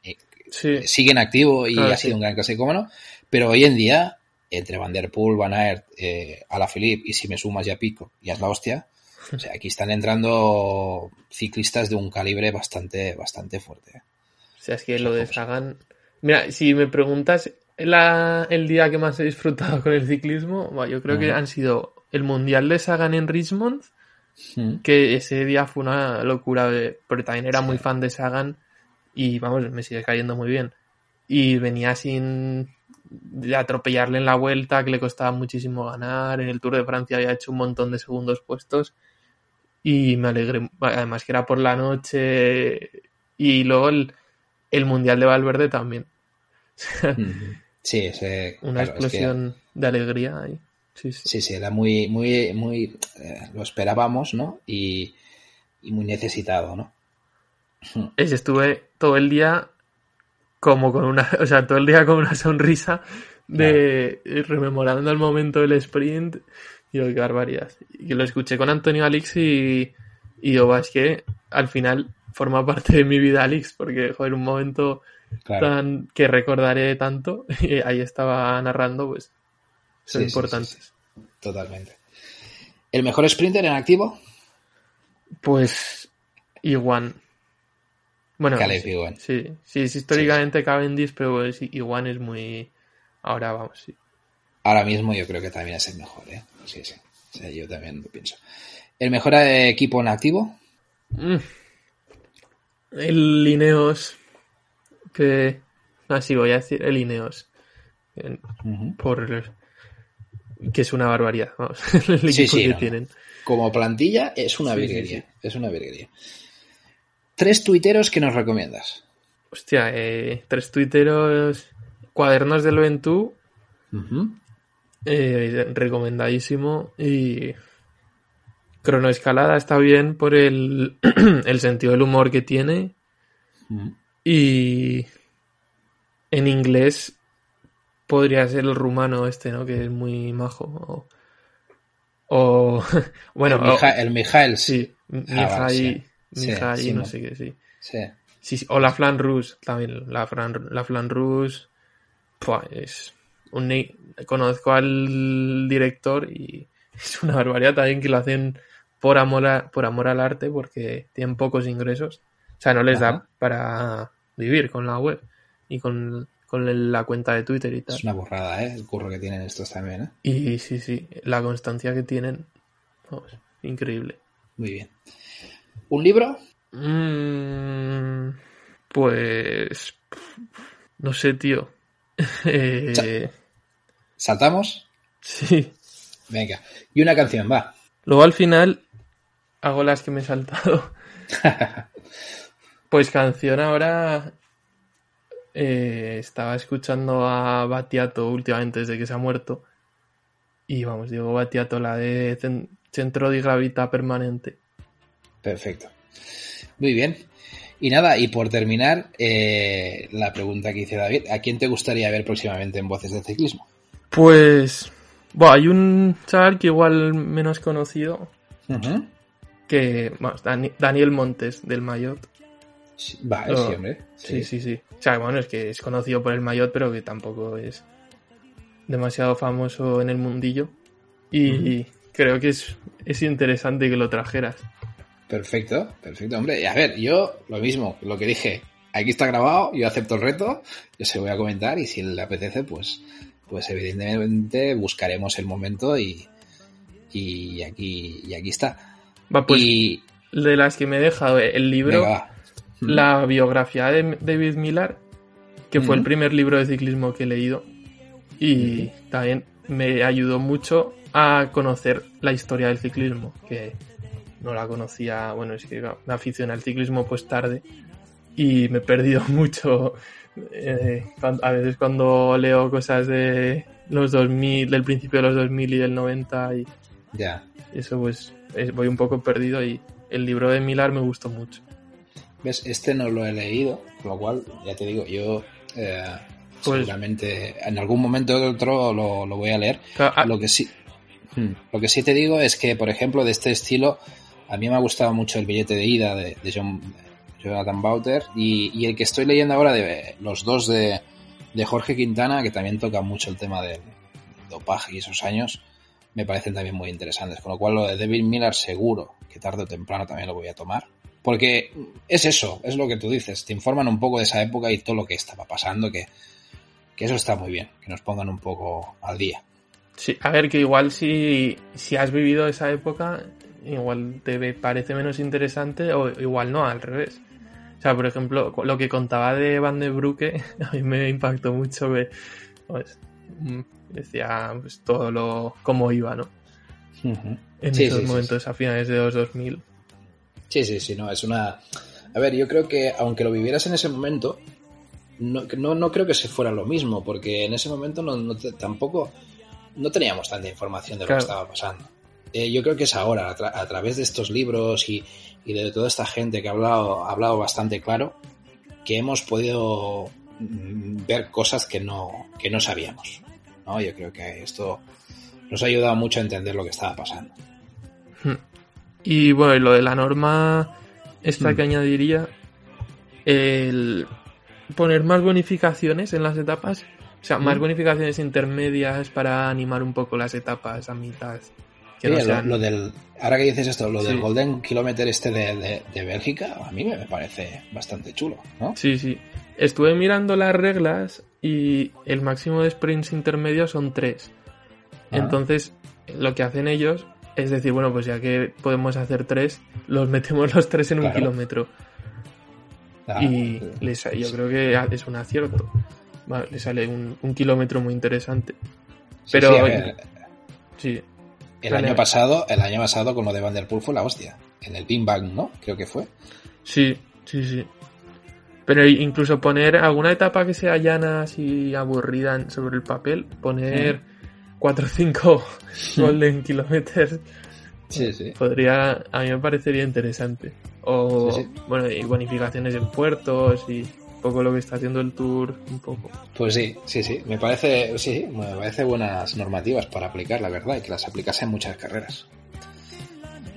Eh, Sí, Sigue en activo y Claro, ha sido sí. un gran clásico, ¿no? Pero hoy en día, entre Van Der Poel, Van Aert, eh, Alaphilippe y si me sumas ya Pico, ya es la hostia. O sea, aquí están entrando ciclistas de un calibre bastante, bastante fuerte. ¿eh? O sea, es que lo de Sagan. Mira, si me preguntas la- el día que más he disfrutado con el ciclismo, bueno, yo creo que han sido el Mundial de Sagan en Richmond, que ese día fue una locura, porque también era Sí. muy fan de Sagan y vamos, me sigue cayendo muy bien. Y venía sin de atropellarle en la vuelta, que le costaba muchísimo ganar. En el Tour de Francia había hecho un montón de segundos puestos y me alegré. Además que era por la noche y luego el, el Mundial de Valverde también. Sí, ese, Una claro, es que- explosión de alegría ahí. Sí, sí. Sí, sí, era muy, muy, muy, eh, lo esperábamos, ¿no? Y, y muy necesitado, ¿no? Es- Estuve todo el día como con una, o sea, todo el día con una sonrisa de rememorando el momento del sprint y qué barbaridad. Y lo escuché con Antonio Alix y, y va, es que al final forma parte de mi vida Alix, porque, joder, un momento Claro. tan que recordaré tanto, y ahí estaba narrando, pues, son Sí, sí, importantes. sí, sí. Totalmente. ¿El mejor sprinter en activo? Pues, Iguan. Bueno, Caleb sí, Ewan. sí, sí, es históricamente Cavendish, pero pues, Iguan es muy... Ahora vamos, sí. Ahora mismo yo creo que también es el mejor, ¿eh? Sí, sí. O sea, yo también lo pienso. ¿El mejor eh, equipo en activo? Mm. El Ineos, que... Así voy a decir, el Ineos. Por... Que es una barbaridad, vamos, el equipo Sí, sí, que no, no. tienen. Como plantilla es una Sí, virguería. Es una virguería. Tres tuiteros que nos recomiendas. Hostia, eh, tres tuiteros, cuadernos del Ventú. Eh, recomendadísimo y cronoescalada está bien por el, el sentido del humor que tiene. Y en inglés podría ser el rumano este, ¿no? Que es muy majo. O, o bueno, el, Mija, el Mijael. Sí, Ah, Mijai, sí. No sé qué, sí. Sí. O la Flan Rouge, también. La Flan, la Flan Rouge. pua, es un Conozco al director y es una barbaridad también que lo hacen por amor, a- por amor al arte porque tienen pocos ingresos. O sea, no les da para vivir con la web y con, con la cuenta de Twitter y tal. Es una burrada, ¿eh? El curro que tienen estos también, ¿eh? Y sí, sí, la constancia que tienen, vamos, increíble. Muy bien. ¿Un libro? Mm, pues. No sé, tío. Eh, ¿Saltamos? sí. Venga. Y una canción, va. Luego al final hago las que me he saltado. Pues canción ahora. eh, estaba escuchando a Batiato últimamente desde que se ha muerto. Y vamos, digo Batiato, la de cen- Centro de Gravita Permanente. Perfecto. Muy bien. Y nada, y por terminar, eh, la pregunta que hice David, ¿a quién te gustaría ver próximamente en Voces de Ciclismo? Pues. Bueno, hay un chaval que igual menos conocido, que Daniel Montes del Mayotte. Vale, Oh, sí, hombre. Sí, sí, sí. O sea, bueno, es que es conocido por el Mayotte, pero que tampoco es demasiado famoso en el mundillo. Y creo que es, es interesante que lo trajeras. Perfecto, perfecto, hombre. Y a ver, yo lo mismo, lo que dije, aquí está grabado, yo acepto el reto, yo se lo voy a comentar y si le apetece, pues, pues evidentemente buscaremos el momento y, y aquí, y aquí está. Va, pues y de las que me he dejado, eh, el libro, venga, la biografía de David Millar, que fue el primer libro de ciclismo que he leído. Y también me ayudó mucho a conocer la historia del ciclismo, que no la conocía, bueno, es que me aficioné al ciclismo pues tarde y me he perdido mucho. eh, a veces cuando leo cosas de los 2000, del principio de los 2000 y del 90 y ya. eso pues es- voy un poco perdido y el libro de Millar me gustó mucho. ¿Ves? Este no lo he leído, con lo cual, ya te digo, yo eh, Pues- seguramente en algún momento o otro lo, lo voy a leer. Ah, Lo que sí, Hmm. lo que sí te digo es que, por ejemplo, de este estilo, a mí me ha gustado mucho el billete de ida de, de John, Jonathan Bauter y, y el que estoy leyendo ahora de los dos de, de Jorge Quintana, que también toca mucho el tema del dopaje y esos años, me parecen también muy interesantes. Con lo cual, lo de David Miller seguro que tarde o temprano también lo voy a tomar. Porque es eso, es lo que tú dices, te informan un poco de esa época y todo lo que estaba pasando, que, que eso está muy bien, que nos pongan un poco al día. Sí, a ver, que igual si, si has vivido esa época, igual te parece menos interesante o igual no, al revés. O sea, por ejemplo, lo que contaba de Van de Broeke, a mí me impactó mucho ver, pues, mm, decía pues, todo lo, cómo iba, ¿no? En Sí, esos sí, sí, momentos a finales de los 2000. Sí, sí, sí, no, es una... A ver, yo creo que aunque lo vivieras en ese momento, no, no, no creo que se fuera lo mismo, porque en ese momento no, no tampoco no teníamos tanta información de lo Claro. que estaba pasando. Eh, yo creo que es ahora, a, tra- a través de estos libros y, y de toda esta gente que ha hablado, ha hablado bastante claro, que hemos podido mm, ver cosas que no, que no sabíamos. ¿no? Yo creo que esto nos ha ayudado mucho a entender lo que estaba pasando. Y bueno, y lo de la norma, esta Mm. que añadiría, el poner más bonificaciones en las etapas, o sea, más Mm. bonificaciones intermedias para animar un poco las etapas a mitad. Que no Oye, lo- del, ahora que dices esto, lo del. Golden Kilometer este de, de- de Bélgica, a mí me parece bastante chulo, ¿no? Sí, sí. Estuve mirando las reglas y el máximo de sprints intermedios son tres. Ah. Entonces, lo que hacen ellos es decir, bueno, pues ya que podemos hacer tres, los metemos los tres en un kilómetro. Y les- yo creo que es un acierto. Le sale un, un kilómetro muy interesante. pero- sí, ver, Sí, el Vale. año pasado, el año pasado con lo de Van der Poel fue la hostia. En el Bing Bang, ¿no? Creo que fue. sí, sí, sí. Pero incluso poner alguna etapa que sea llana así aburrida sobre el papel, poner 4 o 5 golden kilometers Sí, sí. podría, a mí me parecería interesante. O, Sí, sí. bueno, y bonificaciones en puertos y un poco lo que está haciendo el Tour, un poco. Pues sí, sí, sí, me parece, sí, me parece buenas normativas para aplicar, la verdad, y que las aplicase en muchas carreras.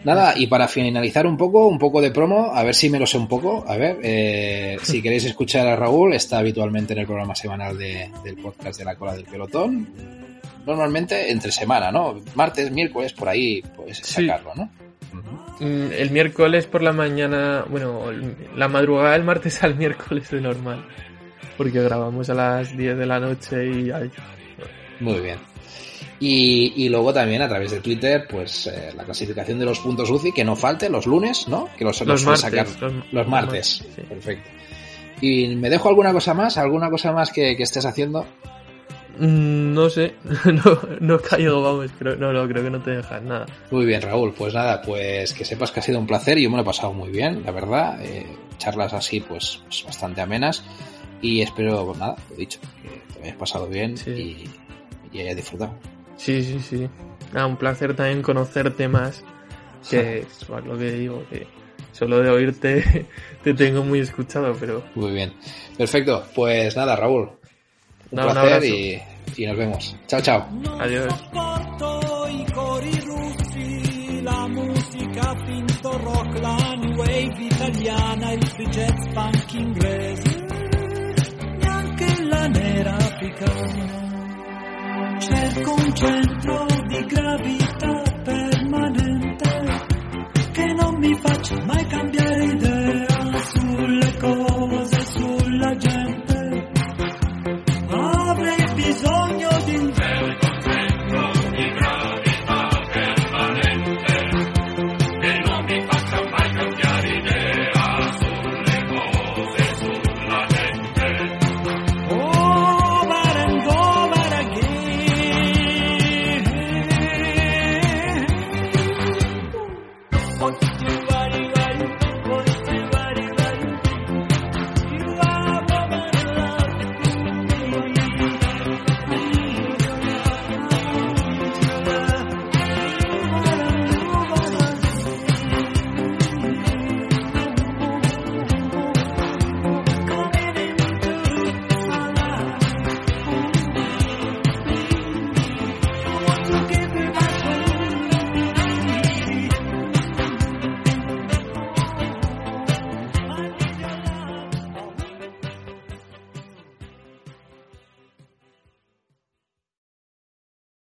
Nada, y para finalizar un poco, un poco de promo, a ver si me lo sé un poco. A ver, eh, si queréis escuchar a Raúl, está habitualmente en el programa semanal de, del podcast de la cola del pelotón. Normalmente entre semana, ¿no? Martes, miércoles, por ahí puedes sacarlo, ¿no? Mm, el miércoles por la mañana, bueno, la madrugada del martes al miércoles de normal. Porque grabamos a las 10 de la noche y... Ay, Muy bien. Y, luego también a través de Twitter, pues eh, la clasificación de los puntos UCI, que no falte los lunes, ¿no? Que los, los, martes, sacar los, martes. Perfecto. ¿Y me dejo alguna cosa más? ¿Alguna cosa más que, estés haciendo? Mm, no sé, no, no he caído, vamos, pero no, no, creo que no te dejas nada. Muy bien, Raúl, pues nada, pues que sepas que ha sido un placer y yo me lo he pasado muy bien, la verdad. Eh, charlas así, pues, pues, bastante amenas y espero, pues nada, lo dicho, que te hayas pasado bien y, y hayas disfrutado. Sí, sí, sí. Ah, un placer también conocerte más. Que es lo que digo, que solo de oírte te tengo muy escuchado, pero. Muy bien. Perfecto. Pues nada, Raúl. Un no, placer un y, y, nos vemos. Chao, chao. Adiós. La musica finto rock, la new wave italiana, il free jazz punk inglese, neanche la nera africana. Cerco un centro di gravità permanente che non mi faccia mai cambiare.